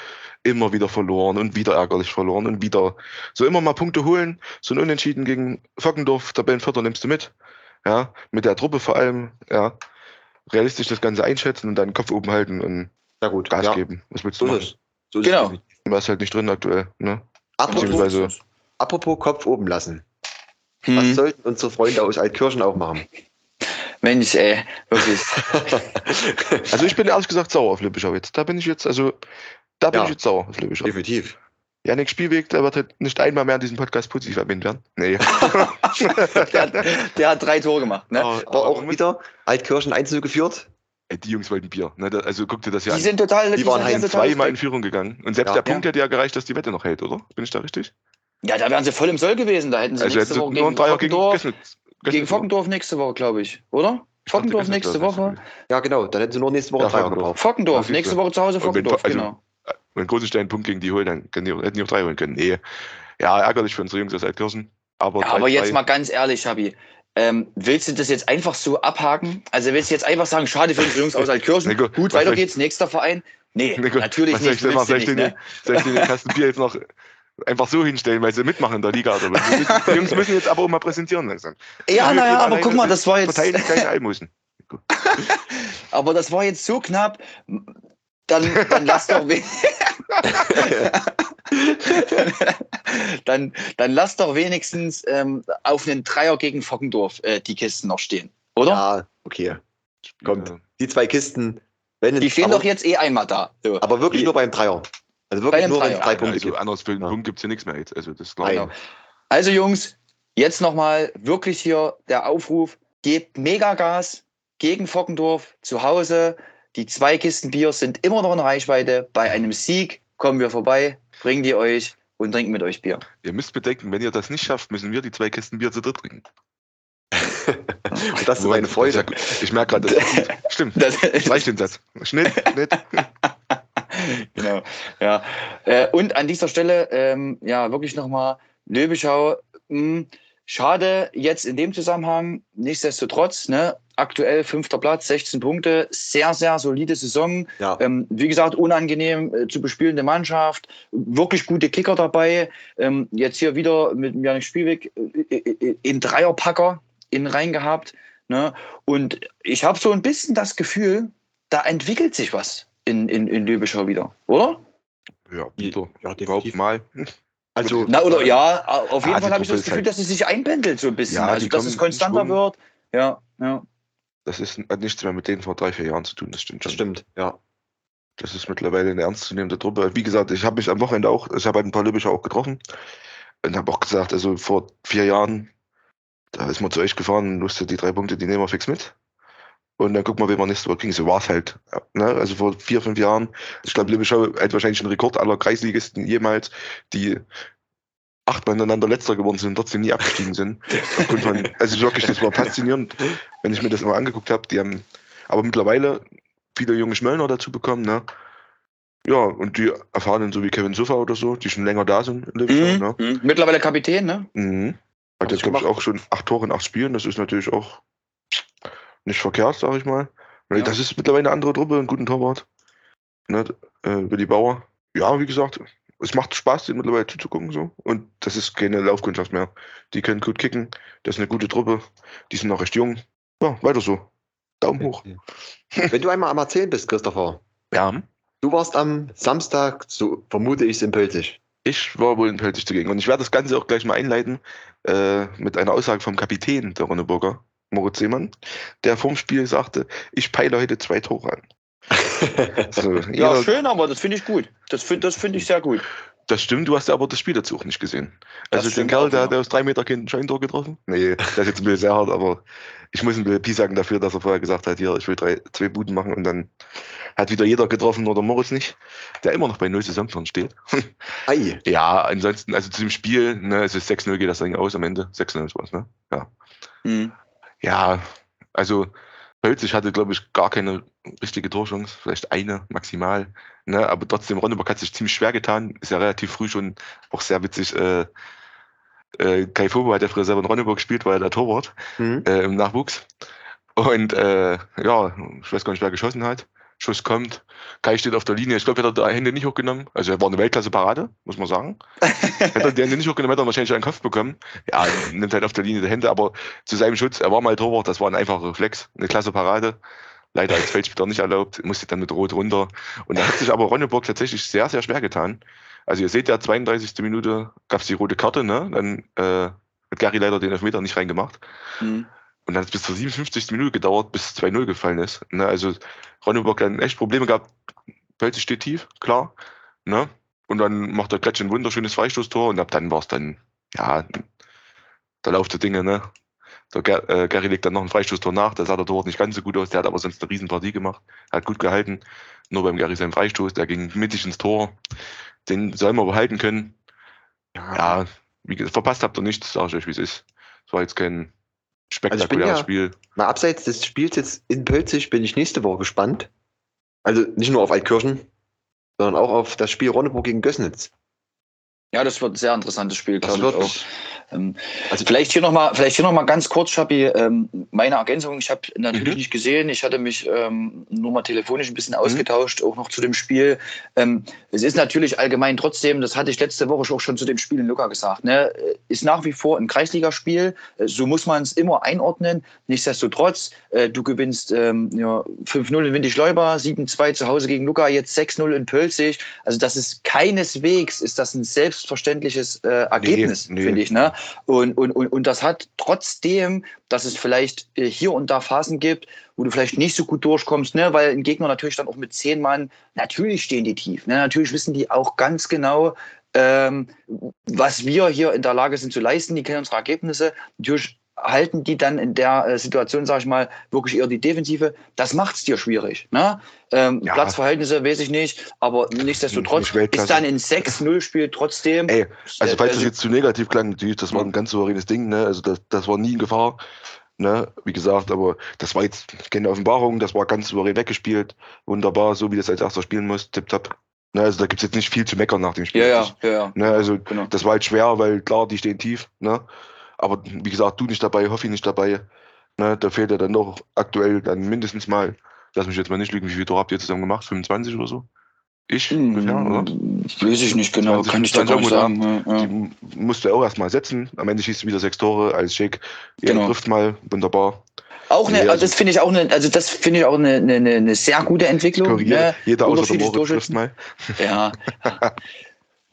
immer wieder verloren und wieder ärgerlich verloren und wieder so immer mal Punkte holen, so ein Unentschieden gegen Fockendorf, Tabellenvierter nimmst du mit. Ja, mit der Truppe vor allem, ja. Realistisch das Ganze einschätzen und dann Kopf oben halten und Na gut, Gas ja. geben. Was willst du So ist machen? es. So ist Genau. es. Ist halt nicht drin aktuell, ne? Apropos, Beziehungsweise- apropos Kopf oben lassen. Was Hm. sollten unsere Freunde aus Altkirchen auch machen? Mensch, ey, wirklich. Also ich bin ehrlich gesagt sauer auf Lippischau jetzt. Da bin ich jetzt, also da bin Ja. ich jetzt sauer auf Lippischau. Definitiv. Janik Spielweg, der wird halt nicht einmal mehr in diesem Podcast positiv erwähnt werden. Nee. der, hat, der hat drei Tore gemacht. Ne? Aber, Aber auch wieder Altkirchen 1 geführt. Ey, die Jungs wollten Bier. Ne? Also guck dir das ja Die an. sind total. Die waren sind heim total Zweimal in. Führung gegangen. Und selbst Ja. der Punkt hätte ja gereicht, dass die Wette noch hält, oder? Bin ich da richtig? Ja, da wären sie voll im Soll gewesen. Da hätten sie Also nächste jetzt Woche nur ein gegen Dreier gegen Fockendorf, Gessel. gegen Fockendorf nächste Woche, glaube ich. Oder? Fockendorf nächste Woche. Ja, genau. Dann hätten sie nur nächste Woche Ja, Dreier Fockendorf. gebraucht. Fockendorf, Ja, nächste. Woche zu Hause Und wenn- Fockendorf, also- genau. Wenn Großenstein einen Punkt gegen die holen, dann können die, hätten die auch drei holen können. Nee. Ja, ärgerlich für unsere Jungs aus Altkirchen. Aber, Ja, aber 3-2. jetzt mal ganz ehrlich, Schabi. Ähm, willst du das jetzt einfach so abhaken? Also willst du jetzt einfach sagen, schade für unsere Jungs aus Altkirchen, Nico, gut, was weiter ich- geht's, nächster Verein? Nee, Nico, natürlich was soll nicht. Soll du ich nicht den, ne? soll ich den Kasten Bier jetzt noch einfach so hinstellen, weil sie mitmachen in der Liga? Oder was? Die, Jungs müssen jetzt aber auch mal präsentieren langsam. Ja, naja, aber guck mal, das war jetzt, Verteilen keine Almosen. aber das war jetzt so knapp. Dann, dann lass doch dann, dann lass doch wenigstens ähm, auf einen Dreier gegen Fockendorf äh, die Kisten noch stehen, oder? Ja, okay. Kommt. Ja. Die zwei Kisten, Wenn Die stehen aber, doch jetzt eh einmal da. So. Aber wirklich Die- nur beim Dreier. Also wirklich nur, Dreier. drei Ja, Punkte also anders für den Ja. Punkt gibt es ja nichts mehr jetzt. Also das ist klar. Nein. Also Jungs, jetzt nochmal wirklich hier der Aufruf, gebt Megagas gegen Fockendorf zu Hause. Die zwei Kisten Bier sind immer noch in Reichweite. Bei einem Sieg kommen wir vorbei, bringen die euch und trinken mit euch Bier. Ihr müsst bedenken, wenn ihr das nicht schafft, müssen wir die zwei Kisten Bier zu dritt trinken. Und das ist meine Freude. Ich merke gerade, das ist gut. Stimmt. Das Streich den Satz. Schnitt, Schnitt. genau. Ja. Äh, und an dieser Stelle, ähm, ja, wirklich nochmal, Löbeschau, mh, schade jetzt in dem Zusammenhang, nichtsdestotrotz, ne, aktuell fünfter Platz, 16 Punkte, sehr, sehr solide Saison. Ja. Ähm, wie gesagt, unangenehm äh, zu bespielende Mannschaft, wirklich gute Kicker dabei. Ähm, jetzt hier wieder mit Janik Spielweg äh, äh, in Dreierpacker in rein gehabt. Ne? Und ich habe so ein bisschen das Gefühl, da entwickelt sich was in, in, in Löbeschau wieder, oder? Ja, wieder. Ja, definitiv. mal. Also, Na, oder ja, auf jeden Ah, Fall habe ich das Gefühl, halt- dass es sich einpendelt so ein bisschen. Ja, also, dass es konstanter wird. Ja, ja. Das ist, hat nichts mehr mit denen vor drei, vier Jahren zu tun. Das stimmt schon. das stimmt, ja. Das ist mittlerweile eine ernstzunehmende Truppe. Wie gesagt, ich habe mich am Wochenende auch, ich habe halt ein paar Lübischer auch getroffen und habe auch gesagt, also vor vier Jahren, da ist man zu euch gefahren und wusste, die drei Punkte, die nehmen wir fix mit. Und dann gucken wir, wie wir nächste Woche kriegen. So war es halt. Ne? Also vor vier, fünf Jahren, ich glaube, Lübischer hat wahrscheinlich einen Rekord aller Kreisligisten jemals, die achtmal ineinander letzter geworden sind und trotzdem nie abgestiegen sind. Von, also wirklich, das war faszinierend, wenn ich mir das mal angeguckt habe. Die haben aber mittlerweile viele junge Schmöllner dazu bekommen, ne? Ja, und die erfahrenen, so wie Kevin Suffer oder so, die schon länger da sind in Lippstadt, Mhm. ne? Mhm. Mittlerweile Kapitän, ne? Mhm. Hat jetzt, glaube ich, auch schon acht Tore in acht Spielen. Das ist natürlich auch nicht verkehrt, sage ich mal. Weil Ja. Das ist mittlerweile eine andere Truppe, einen guten Torwart. Ne? Äh, Willi Bauer. Ja, wie gesagt, es macht Spaß, denen mittlerweile zuzugucken. So. Und das ist keine Laufkundschaft mehr. Die können gut kicken. Das ist eine gute Truppe. Die sind noch recht jung. Ja, weiter so. Daumen hoch. Wenn du einmal am Erzählen bist, Christopher, Ja. du warst am Samstag, so vermute ich es in Pölzig. Ich war wohl in Pelzig zugegen. Und ich werde das Ganze auch gleich mal einleiten äh, mit einer Aussage vom Kapitän der Ronneburger, Moritz Seemann, der vorm Spiel sagte, ich peile heute zwei Tore an. So, Ja, schön, aber das finde ich gut. Das finde das find ich sehr gut. das stimmt, du hast aber das Spiel dazu auch nicht gesehen. Also den Kerl, der hat aus drei Meter kein Scheuntor getroffen. Nee, das ist jetzt ein bisschen sehr hart, aber ich muss ein bisschen Pi sagen dafür, dass er vorher gesagt hat, hier, ich will drei, zwei Buden machen und dann hat wieder jeder getroffen, nur der Moritz nicht, der immer noch bei null Saisontoren steht. Ei. Ja, ansonsten, also zu dem Spiel, ne, es ist 6-0 geht das Ding aus am Ende. 6-0 ist was, ne? Ja. Mhm. Ja, also Pölzig hatte, glaube ich, gar keine richtige Torchance, vielleicht eine maximal. Ne? Aber trotzdem, Ronneburg hat sich ziemlich schwer getan. Ist ja relativ früh schon auch sehr witzig. Äh, äh, Kai Fobo hat ja früher selber in Ronneburg gespielt, war ja der Torwart Hm? äh, im Nachwuchs. Und äh, ja, ich weiß gar nicht, wer geschossen hat. Schuss kommt. Kai steht auf der Linie. Ich glaube, er hat die Hände nicht hochgenommen. Also er war eine Weltklasse-Parade, muss man sagen. hätte er die Hände nicht hochgenommen, hätte er wahrscheinlich einen Kopf bekommen. Ja, nimmt halt auf der Linie die Hände, aber zu seinem Schutz, er war mal Torwart, das war ein einfacher Reflex. Eine klasse Parade. Leider als Feldspieler nicht erlaubt, musste dann mit Rot runter. Und da hat sich aber Ronneburg tatsächlich sehr, sehr schwer getan. Also ihr seht ja, 32. Minute gab es die rote Karte, ne? Dann äh, hat Gary leider den Elfmeter nicht reingemacht. Mhm. Und dann hat es bis zur 57. Minute gedauert, bis 2-0 gefallen ist. Ne? Also Ronneburg dann echt Probleme gehabt. Pölzig steht tief, klar. Ne? Und dann macht der Kretsch ein wunderschönes Freistoßtor und ab dann war es dann, ja, der Lauf der Dinge, ne? Der Ger äh, Gary legt dann noch ein Freistoßtor nach, da sah der Torwart nicht ganz so gut aus, der hat aber sonst eine Riesenpartie gemacht, hat gut gehalten. Nur beim Gary sein Freistoß, der ging mittig ins Tor. Den soll man behalten können. Ja, wie gesagt, verpasst habt ihr nichts, sag ich euch, wie es ist. Es war jetzt kein spektakuläres ja- Spiel. Mal abseits des Spiels jetzt in Pölzig bin ich nächste Woche gespannt. Also nicht nur auf Altkirchen, sondern auch auf das Spiel Ronneburg gegen Gößnitz. Ja, das wird ein sehr interessantes Spiel, glaube ich wird auch. Ähm, Also vielleicht hier nochmal, vielleicht hier noch mal ganz kurz, Schappi, ähm, meine Ergänzung. Ich habe natürlich Mhm. nicht gesehen. Ich hatte mich ähm, nur mal telefonisch ein bisschen ausgetauscht, auch noch zu dem Spiel. Es ist natürlich allgemein trotzdem, das hatte ich letzte Woche auch schon zu dem Spiel in Luca gesagt, ne, ist nach wie vor ein Kreisligaspiel. Äh, So muss man es immer einordnen. Nichtsdestotrotz, äh, du gewinnst ähm, ja, 5-0 in Windischleuber, 7-2 zu Hause gegen Luca, jetzt 6-0 in Pölzig. Also das ist keineswegs, ist das ein selbstverständliches äh, Ergebnis, nee. finde ich. Ne? Und, und, und, und das hat trotzdem, dass es vielleicht äh, hier und da Phasen gibt, wo du vielleicht nicht so gut durchkommst, ne? weil ein Gegner natürlich dann auch mit zehn Mann, natürlich stehen die tief. Ne? Natürlich wissen die auch ganz genau, ähm, was wir hier in der Lage sind zu leisten. Die kennen unsere Ergebnisse. Natürlich halten die dann in der äh, Situation, sage ich mal, wirklich eher die Defensive. Das macht es dir schwierig. Ne? Ähm, Ja. Platzverhältnisse weiß ich nicht, aber nichtsdestotrotz Nicht ist dann ein 6-0-Spiel trotzdem. Ey, also Äh, falls also- das jetzt zu negativ klang, natürlich, das war ein ganz souveränes Ding, ne? Also das, das war nie in Gefahr. Ne, wie gesagt, aber das war jetzt keine Offenbarung, das war ganz souverän weggespielt. Wunderbar, so wie das als erster spielen muss, tipptopp. Ne, also da gibt es jetzt nicht viel zu meckern nach dem Spiel. ja, ja, ja, ja. Ne, also Genau. das war halt schwer, weil klar, die stehen tief. Ne? Aber wie gesagt, du nicht dabei, Hoffi nicht dabei. Ne? Da fehlt ja dann noch aktuell dann mindestens mal, lass mich jetzt mal nicht lügen, wie viele Tore habt ihr zusammen gemacht? 25 oder so? Ich ungefähr, oder? Hm, Weiß ich nicht genau, 20, kann ich dir gar nicht 20 sagen. Ja, ja. Die musst du auch erstmal setzen. Am Ende schießt du wieder sechs Tore als Schick. Jeder Genau. trifft mal, wunderbar. Auch eine, also das finde ich auch eine, also das finde ich auch eine, eine, eine sehr gute Entwicklung. Ne? Jeder außer der Moritz trifft mal. Ja.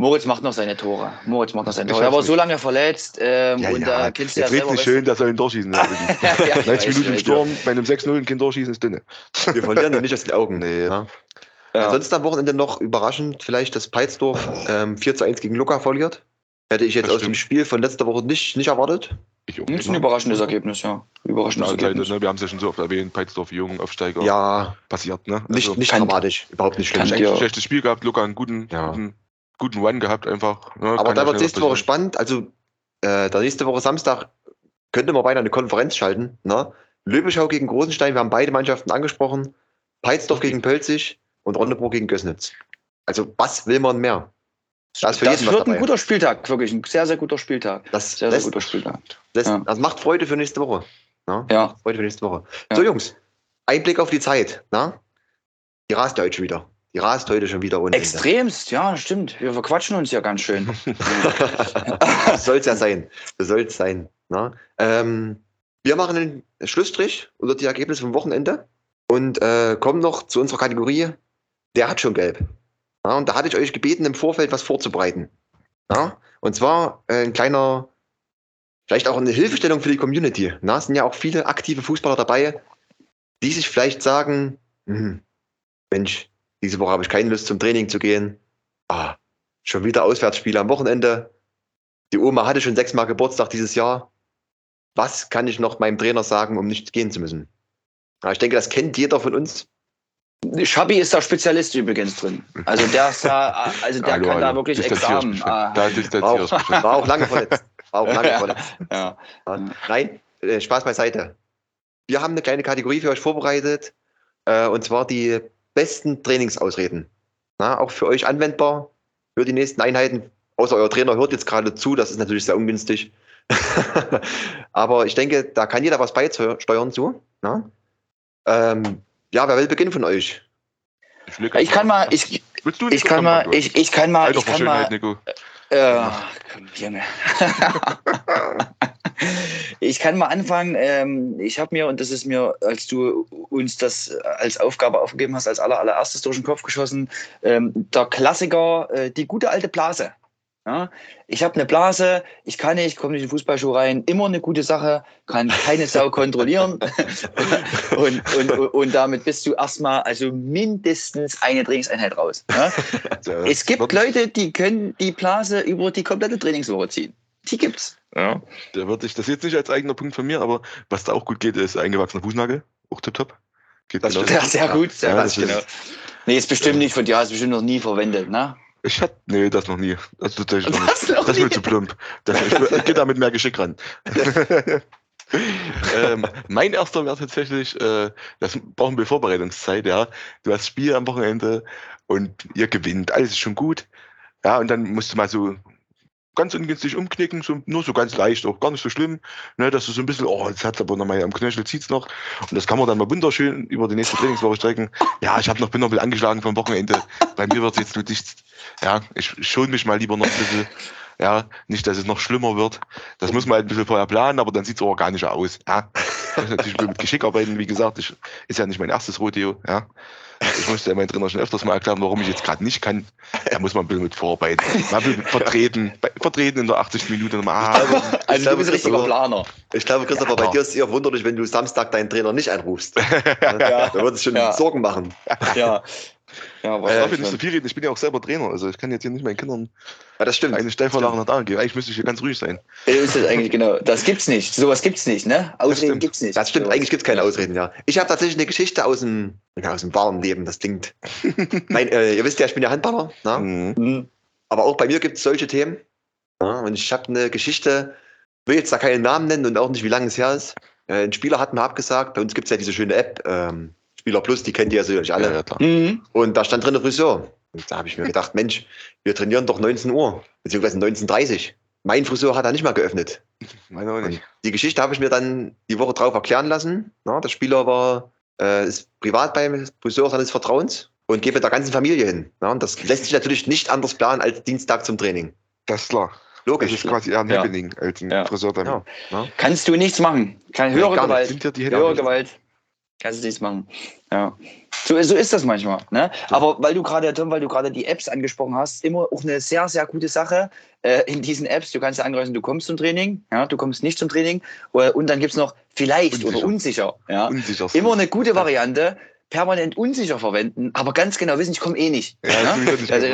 Moritz macht noch seine Tore. Moritz macht noch seine Tore. Er war so lange verletzt ähm, Ja, und ja. da kennst du ja selber. nicht schön, der soll ihn durchschießen. ja, ja, ich 90 weiß, Minuten im Sturm, bei einem 6-0 ein Kind durchschießen ist dünne. Wir verlieren ja nicht aus den Augen. Nee. Ja. Ja. Ansonsten am Wochenende noch überraschend vielleicht, dass Peitsdorf ähm, 4 zu 1 gegen Luca verliert. Hätte ich jetzt aus dem. Spiel von letzter Woche nicht, nicht erwartet. Ich auch Das ist nicht. ein überraschendes Ergebnis, ja. Überraschendes Ja, Ergebnis. ne, wir haben es ja schon so oft erwähnt, Peitsdorf, Jung, Aufsteiger, Ja, passiert, ne? nicht, Also, nicht kann- dramatisch. Überhaupt nicht schlimm. Ja. schlechtes Spiel gehabt, Luca einen guten, Ja. guten, guten One gehabt einfach. Ne, Aber kann da wird nächste Woche spannend. Also, äh, der nächste Woche Samstag könnte man beinahe eine Konferenz schalten. Ne? Löbischau gegen Großenstein, wir haben beide Mannschaften angesprochen. Peitsdorf gegen Pölzig und Ronneburg gegen Gößnitz. Also, was will man mehr? Da ist für Das jeden was wird ein guter Spieltag, wirklich ein sehr, sehr guter Spieltag. Das, Sehr, sehr lässt, guter Spieltag. lässt, ja. das macht Freude für nächste Woche. Ne? Ja, Freude für nächste Woche. Ja. So, Jungs, ein Blick auf die Zeit. Ne? Die rast heute wieder. Die rast heute schon wieder ohne Ende. extremst, ja, stimmt. Wir verquatschen uns ja ganz schön. Soll es ja sein. Soll es sein. Ne? Ähm, wir machen einen Schlussstrich unter die Ergebnisse vom Wochenende und äh, kommen noch zu unserer Kategorie. Der hat schon gelb. Ja, und da hatte ich euch gebeten, im Vorfeld was vorzubereiten. Ja? Und zwar äh, ein kleiner, vielleicht auch eine Hilfestellung für die Community. Na, es sind ja auch viele aktive Fußballer dabei, die sich vielleicht sagen: hm, Mensch, diese Woche habe ich keine Lust zum Training zu gehen. Ah, schon wieder Auswärtsspiele am Wochenende. Die Oma hatte schon sechsmal Geburtstag dieses Jahr. Was kann ich noch meinem Trainer sagen, um nicht gehen zu müssen? Ja, ich denke, das kennt jeder von uns. Schabi ist da Spezialist übrigens drin. Also der, ist da, also der Hallo, kann da hallo. wirklich Distanzierst Examen. Ah, Da War distanzierst du auch, war auch lange verletzt. War auch lange verletzt. ja. Ja. Nein, äh, Spaß beiseite. Wir haben eine kleine Kategorie für euch vorbereitet. Äh, und zwar die besten Trainingsausreden. Na, auch für euch anwendbar für die nächsten Einheiten. Außer euer Trainer hört jetzt gerade zu, das ist natürlich sehr ungünstig. Aber ich denke, da kann jeder was beisteuern zu. Na? Ähm, ja, wer will beginnen von euch? Ich, Ich kann mal, ich, Willst du, ich kann mal, ich, ich kann mal, Alter, ich kann mal, Nico. äh, komm, Junge. Ich kann mal anfangen. Ähm, ich habe mir, und das ist mir, als du uns das als Aufgabe aufgegeben hast, als aller, allererstes durch den Kopf geschossen, ähm, der Klassiker, äh, die gute alte Blase. Ja? Ich habe eine Blase, ich kann nicht, komme nicht in die Fußballschuhe rein, immer eine gute Sache, kann keine Sau kontrollieren. und, und, und damit bist du erstmal also mindestens eine Trainingseinheit raus. Ja? Ja, Es gibt Leute, die können die Blase über die komplette Trainingswoche ziehen. Die gibt's. Ja. Da würde ich das jetzt nicht als eigener Punkt von mir, aber was da auch gut geht, ist eingewachsener Fußnagel. Auch tipptopp. Geht Das genau. Ja, sehr gut, sehr Ja, gut, das ist- genau. Nee, ist bestimmt nicht von dir, hast bestimmt noch nie verwendet, ne? Ich hatte, nee, das noch nie. Das, tatsächlich noch das ist mir zu plump. Das, ich, ich gehe da mit mehr Geschick ran. ähm, mein erster wäre tatsächlich, äh, das brauchen wir Vorbereitungszeit, ja. Du hast Spiel am Wochenende und ihr gewinnt, alles ist schon gut. Ja, und dann musst du mal so ganz ungünstig umknicken, so, nur so ganz leicht, auch gar nicht so schlimm, ne, dass du so ein bisschen, oh, jetzt hat's aber noch mal am Knöchel, zieht's noch. Und das kann man dann mal wunderschön über die nächste Trainingswoche strecken. Ja, ich habe noch, bin noch ein bisschen angeschlagen vom Wochenende. Bei mir wird jetzt nur nichts, ja, ich schone mich mal lieber noch ein bisschen. Ja, nicht, dass es noch schlimmer wird. Das muss man halt ein bisschen vorher planen, aber dann sieht es organischer aus. Ja. Ich muss natürlich mit Geschick arbeiten, wie gesagt, ich, ist ja nicht mein erstes Rodeo, ja. Ich musste ja meinen Trainer schon öfters mal erklären, warum ich jetzt gerade nicht kann. Da muss man ein bisschen mit vorarbeiten. Ein bisschen vertreten, bei- vertreten in der 80. Minute nochmal. Ah, Also glaube, du bist ein richtiger Christopher, Planer. Ich glaube, Christopher, Ja, bei dir ist es eher wunderlich, wenn du Samstag deinen Trainer nicht anrufst. Ja. Da wird es schon Ja. Sorgen machen. Ja. Ja, ich darf ja wahrscheinlich nicht so viel reden, ich bin ja auch selber Trainer, also ich kann jetzt hier nicht meinen Kindern Ja, das stimmt. eine Stellvorlage nach da geben. Eigentlich müsste ich hier ganz ruhig sein. Äh, Ist das eigentlich genau. Das gibt's nicht. Sowas gibt's nicht, ne? Ausreden gibt's nicht. Das stimmt, Sowas. eigentlich gibt es keine Ausreden, ja. Ich habe tatsächlich eine Geschichte aus dem, ja, aus dem wahren Leben, das klingt. Nein, äh, ihr wisst ja, ich bin ja Handballer, ne? Mhm. Hm. aber auch bei mir gibt es solche Themen. Ja, und ich habe eine Geschichte, will jetzt da keinen Namen nennen und auch nicht, wie lange es her ist. Äh, ein Spieler hat mir abgesagt, bei uns gibt es ja diese schöne App, ähm, Spieler Plus, die kennt ihr ja sicherlich alle. Ja, ja. Mhm. Und da stand drin Friseur. Und da habe ich mir gedacht, Mensch, wir trainieren doch 19 Uhr, beziehungsweise 19.30 Uhr. Mein Friseur hat da nicht mal geöffnet. Meine auch nicht. Die Geschichte habe ich mir dann die Woche drauf erklären lassen. Ja, der Spieler war äh, ist privat beim Friseur seines Vertrauens und geht mit der ganzen Familie hin. Ja, und das lässt sich natürlich nicht anders planen als Dienstag zum Training. Das ist klar. Das Logisch. ist quasi eher ein Ja. Happening als ein Ja. Friseur dann. Ja. Kannst du nichts machen. Keine höhere. Gewalt. Sind ja die Höhere nicht. Gewalt. Kannst du nichts machen. Ja. So, so ist das manchmal. Ne? Aber weil du gerade, Tom, weil du gerade die Apps angesprochen hast, immer auch eine sehr, sehr gute Sache äh, in diesen Apps. Du kannst ja ankreuzen, du kommst zum Training, ja, du kommst nicht zum Training. Äh, und dann gibt es noch vielleicht oder unsicher. Ja. Unsicher. Immer eine gute Variante. Permanent unsicher verwenden, aber ganz genau wissen, ich komme eh nicht. Ja, sowieso nicht Also,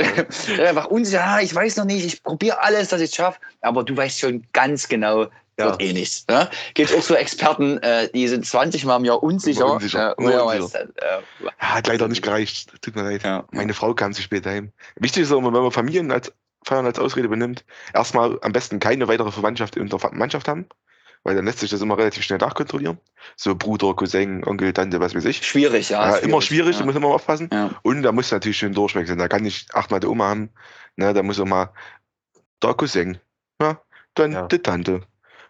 einfach unsicher, ah, ich weiß noch nicht, ich probiere alles, dass ich es schaffe, aber du weißt schon ganz genau, Ja. wird eh nichts. Ne? Gibt auch so Experten, äh, die sind 20 Mal im Jahr unsicher. Unsicher, Äh, unsicher. weißt du, äh, Ja, hat leider nicht gereicht. Tut mir leid. ja. Meine Frau kam zu spät heim. Wichtig ist auch wenn man Familien als Feiern als Ausrede benimmt, erstmal am besten keine weitere Verwandtschaft in der Mannschaft haben, weil dann lässt sich das immer relativ schnell nachkontrollieren. So Bruder, Cousin, Onkel, Tante, was weiß ich. Schwierig, ja. Ja, immer schwierig, da Ja. muss man immer aufpassen. Und da muss natürlich schön durchwechseln. Da kann nicht achtmal die Oma haben. Ne, da muss auch mal der Cousin. Ja, dann Ja. die Tante.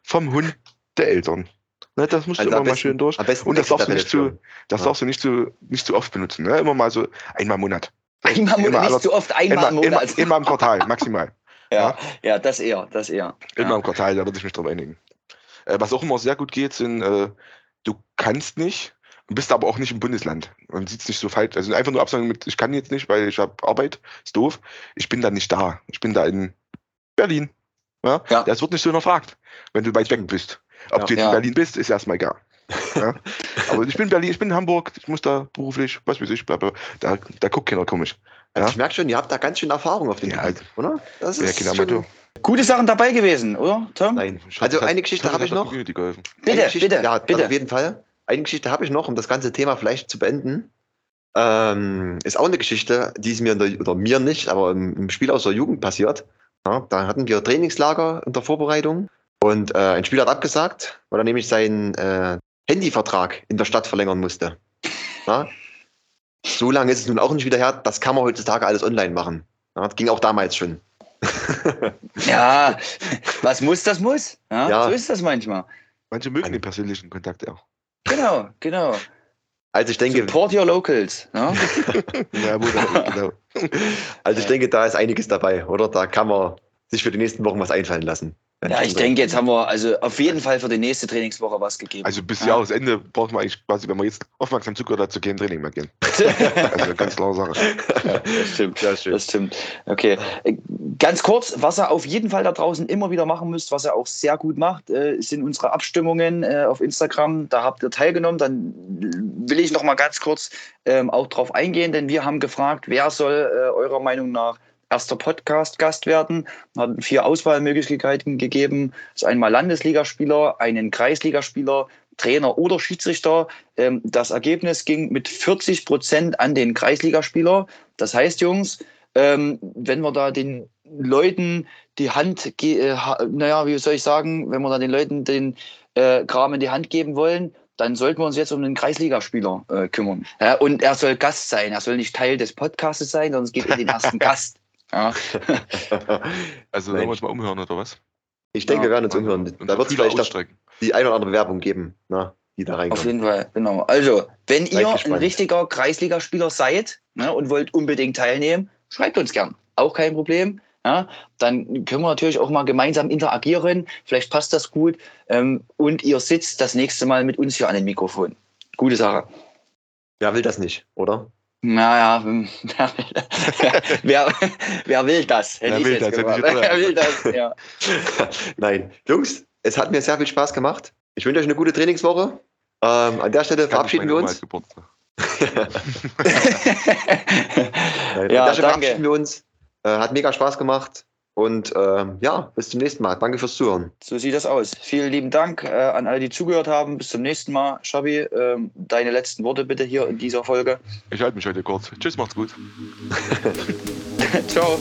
Vom Hund der Eltern. Ne, das musst du Also immer am mal besten- schön durch. Besten Und das darfst du nicht zu, das Ja. darfst du nicht zu, nicht zu oft benutzen. Ne? Immer mal so einmal im Monat. Einmal im Monat, nicht zu oft, einmal im Immer, immer, Monat. immer im Quartal, maximal. ja. ja, das eher, das eher. Immer Ja. im Quartal, da würde ich mich drauf einigen. Äh, was auch immer sehr gut geht, sind, äh, du kannst nicht, bist aber auch nicht im Bundesland. Man sieht es nicht so falsch. Also einfach nur absagen mit, ich kann jetzt nicht, weil ich habe Arbeit, ist doof. Ich bin da nicht da. Ich bin da in Berlin. Ja? Ja. Das wird nicht so gefragt, wenn du weit weg bist. Ob Ja. du jetzt Ja. in Berlin bist, ist erstmal egal. Ja? aber ich bin in Berlin, ich bin in Hamburg, ich muss da beruflich, was weiß ich, bla, bla. Da, da guckt keiner komisch. Also Ja. Ich merke schon, ihr habt da ganz schön Erfahrung auf dem Ja, Gebiet, oder? Das Ja, ist genau, schon. Gute Sachen dabei gewesen, oder, Tom? Nein. Also eine Geschichte hab habe ich noch. Bitte, bitte, ja, das bitte. auf jeden Fall. Eine Geschichte habe ich noch, um das ganze Thema vielleicht zu beenden. Ähm, ist auch eine Geschichte, die ist mir, in der, oder mir nicht, aber im, im Spiel aus der Jugend passiert. Ja, da hatten wir Trainingslager in der Vorbereitung und äh, ein Spieler hat abgesagt, weil er nämlich seinen äh, Handyvertrag in der Stadt verlängern musste. Ja? So lange ist es nun auch nicht wieder her, das kann man heutzutage alles online machen. Ja, das ging auch damals schon. Ja, was muss, das muss. Ja, Ja. So ist das manchmal. Manche mögen den persönlichen Kontakt auch. Genau, genau. Also ich denke, Support your locals. Ne? Ja, dann, genau. also ich denke, da ist einiges dabei, oder? Da kann man sich für die nächsten Wochen was einfallen lassen. Ja, ich denke, jetzt haben wir also auf jeden Fall für die nächste Trainingswoche was gegeben. Also bis Ja. Jahresende braucht man eigentlich quasi, wenn man jetzt aufmerksam zugehört hat, zu keinem Training mehr gehen. Also ganz klare Sache. das stimmt. Ja, schön. Das stimmt. Okay. Ganz kurz, was ihr auf jeden Fall da draußen immer wieder machen müsst, was ihr auch sehr gut macht, äh, sind unsere Abstimmungen äh, auf Instagram. Da habt ihr teilgenommen. Dann will ich noch mal ganz kurz ähm, auch drauf eingehen, denn wir haben gefragt, wer soll äh, eurer Meinung nach erster Podcast-Gast werden. Wir hatten vier Auswahlmöglichkeiten gegeben. Das ist einmal Landesligaspieler, einen Kreisligaspieler, Trainer oder Schiedsrichter. Ähm, das Ergebnis ging mit 40 Prozent an den Kreisligaspieler. Das heißt, Jungs, ähm, wenn wir da den Leuten die Hand, äh, naja, wie soll ich sagen, wenn wir da den Leuten den äh, Kram in die Hand geben wollen, dann sollten wir uns jetzt um den Kreisligaspieler äh, kümmern. Ja, und er soll Gast sein. Er soll nicht Teil des Podcasts sein, sondern es geht um den ersten Gast. Ja. Also Mensch. sollen wir uns mal umhören oder was? Ich denke, Ja. wir werden uns umhören. Und Da wird es vielleicht ausstrecken. die eine oder andere Bewerbung geben, na, die da Auf reinkommt. jeden Fall, genau. Also, wenn Seid ihr ein gespannt. richtiger Kreisligaspieler seid ne, und wollt unbedingt teilnehmen, schreibt uns gern. Auch kein Problem. ja, dann können wir natürlich auch mal gemeinsam interagieren. Vielleicht passt das gut. Ähm, und ihr sitzt das nächste Mal mit uns hier an dem Mikrofon. Gute Sache. Wer will das nicht, oder? Naja, hm, wer will, wer, wer will das? Hätte Wer will das? Hätte Wer will das? Ja. Nein. Jungs, es hat mir sehr viel Spaß gemacht. Ich wünsche euch eine gute Trainingswoche. Ähm, an der Stelle verabschieden wir uns. Nein, Ja, an der Stelle danke. verabschieden wir uns. Äh, hat mega Spaß gemacht. Und ähm, ja, bis zum nächsten Mal. Danke fürs Zuhören. So sieht das aus. Vielen lieben Dank äh, an alle, die zugehört haben. Bis zum nächsten Mal. Schabi, ähm, deine letzten Worte bitte hier in dieser Folge. Ich halte mich heute kurz. Tschüss, macht's gut. Ciao.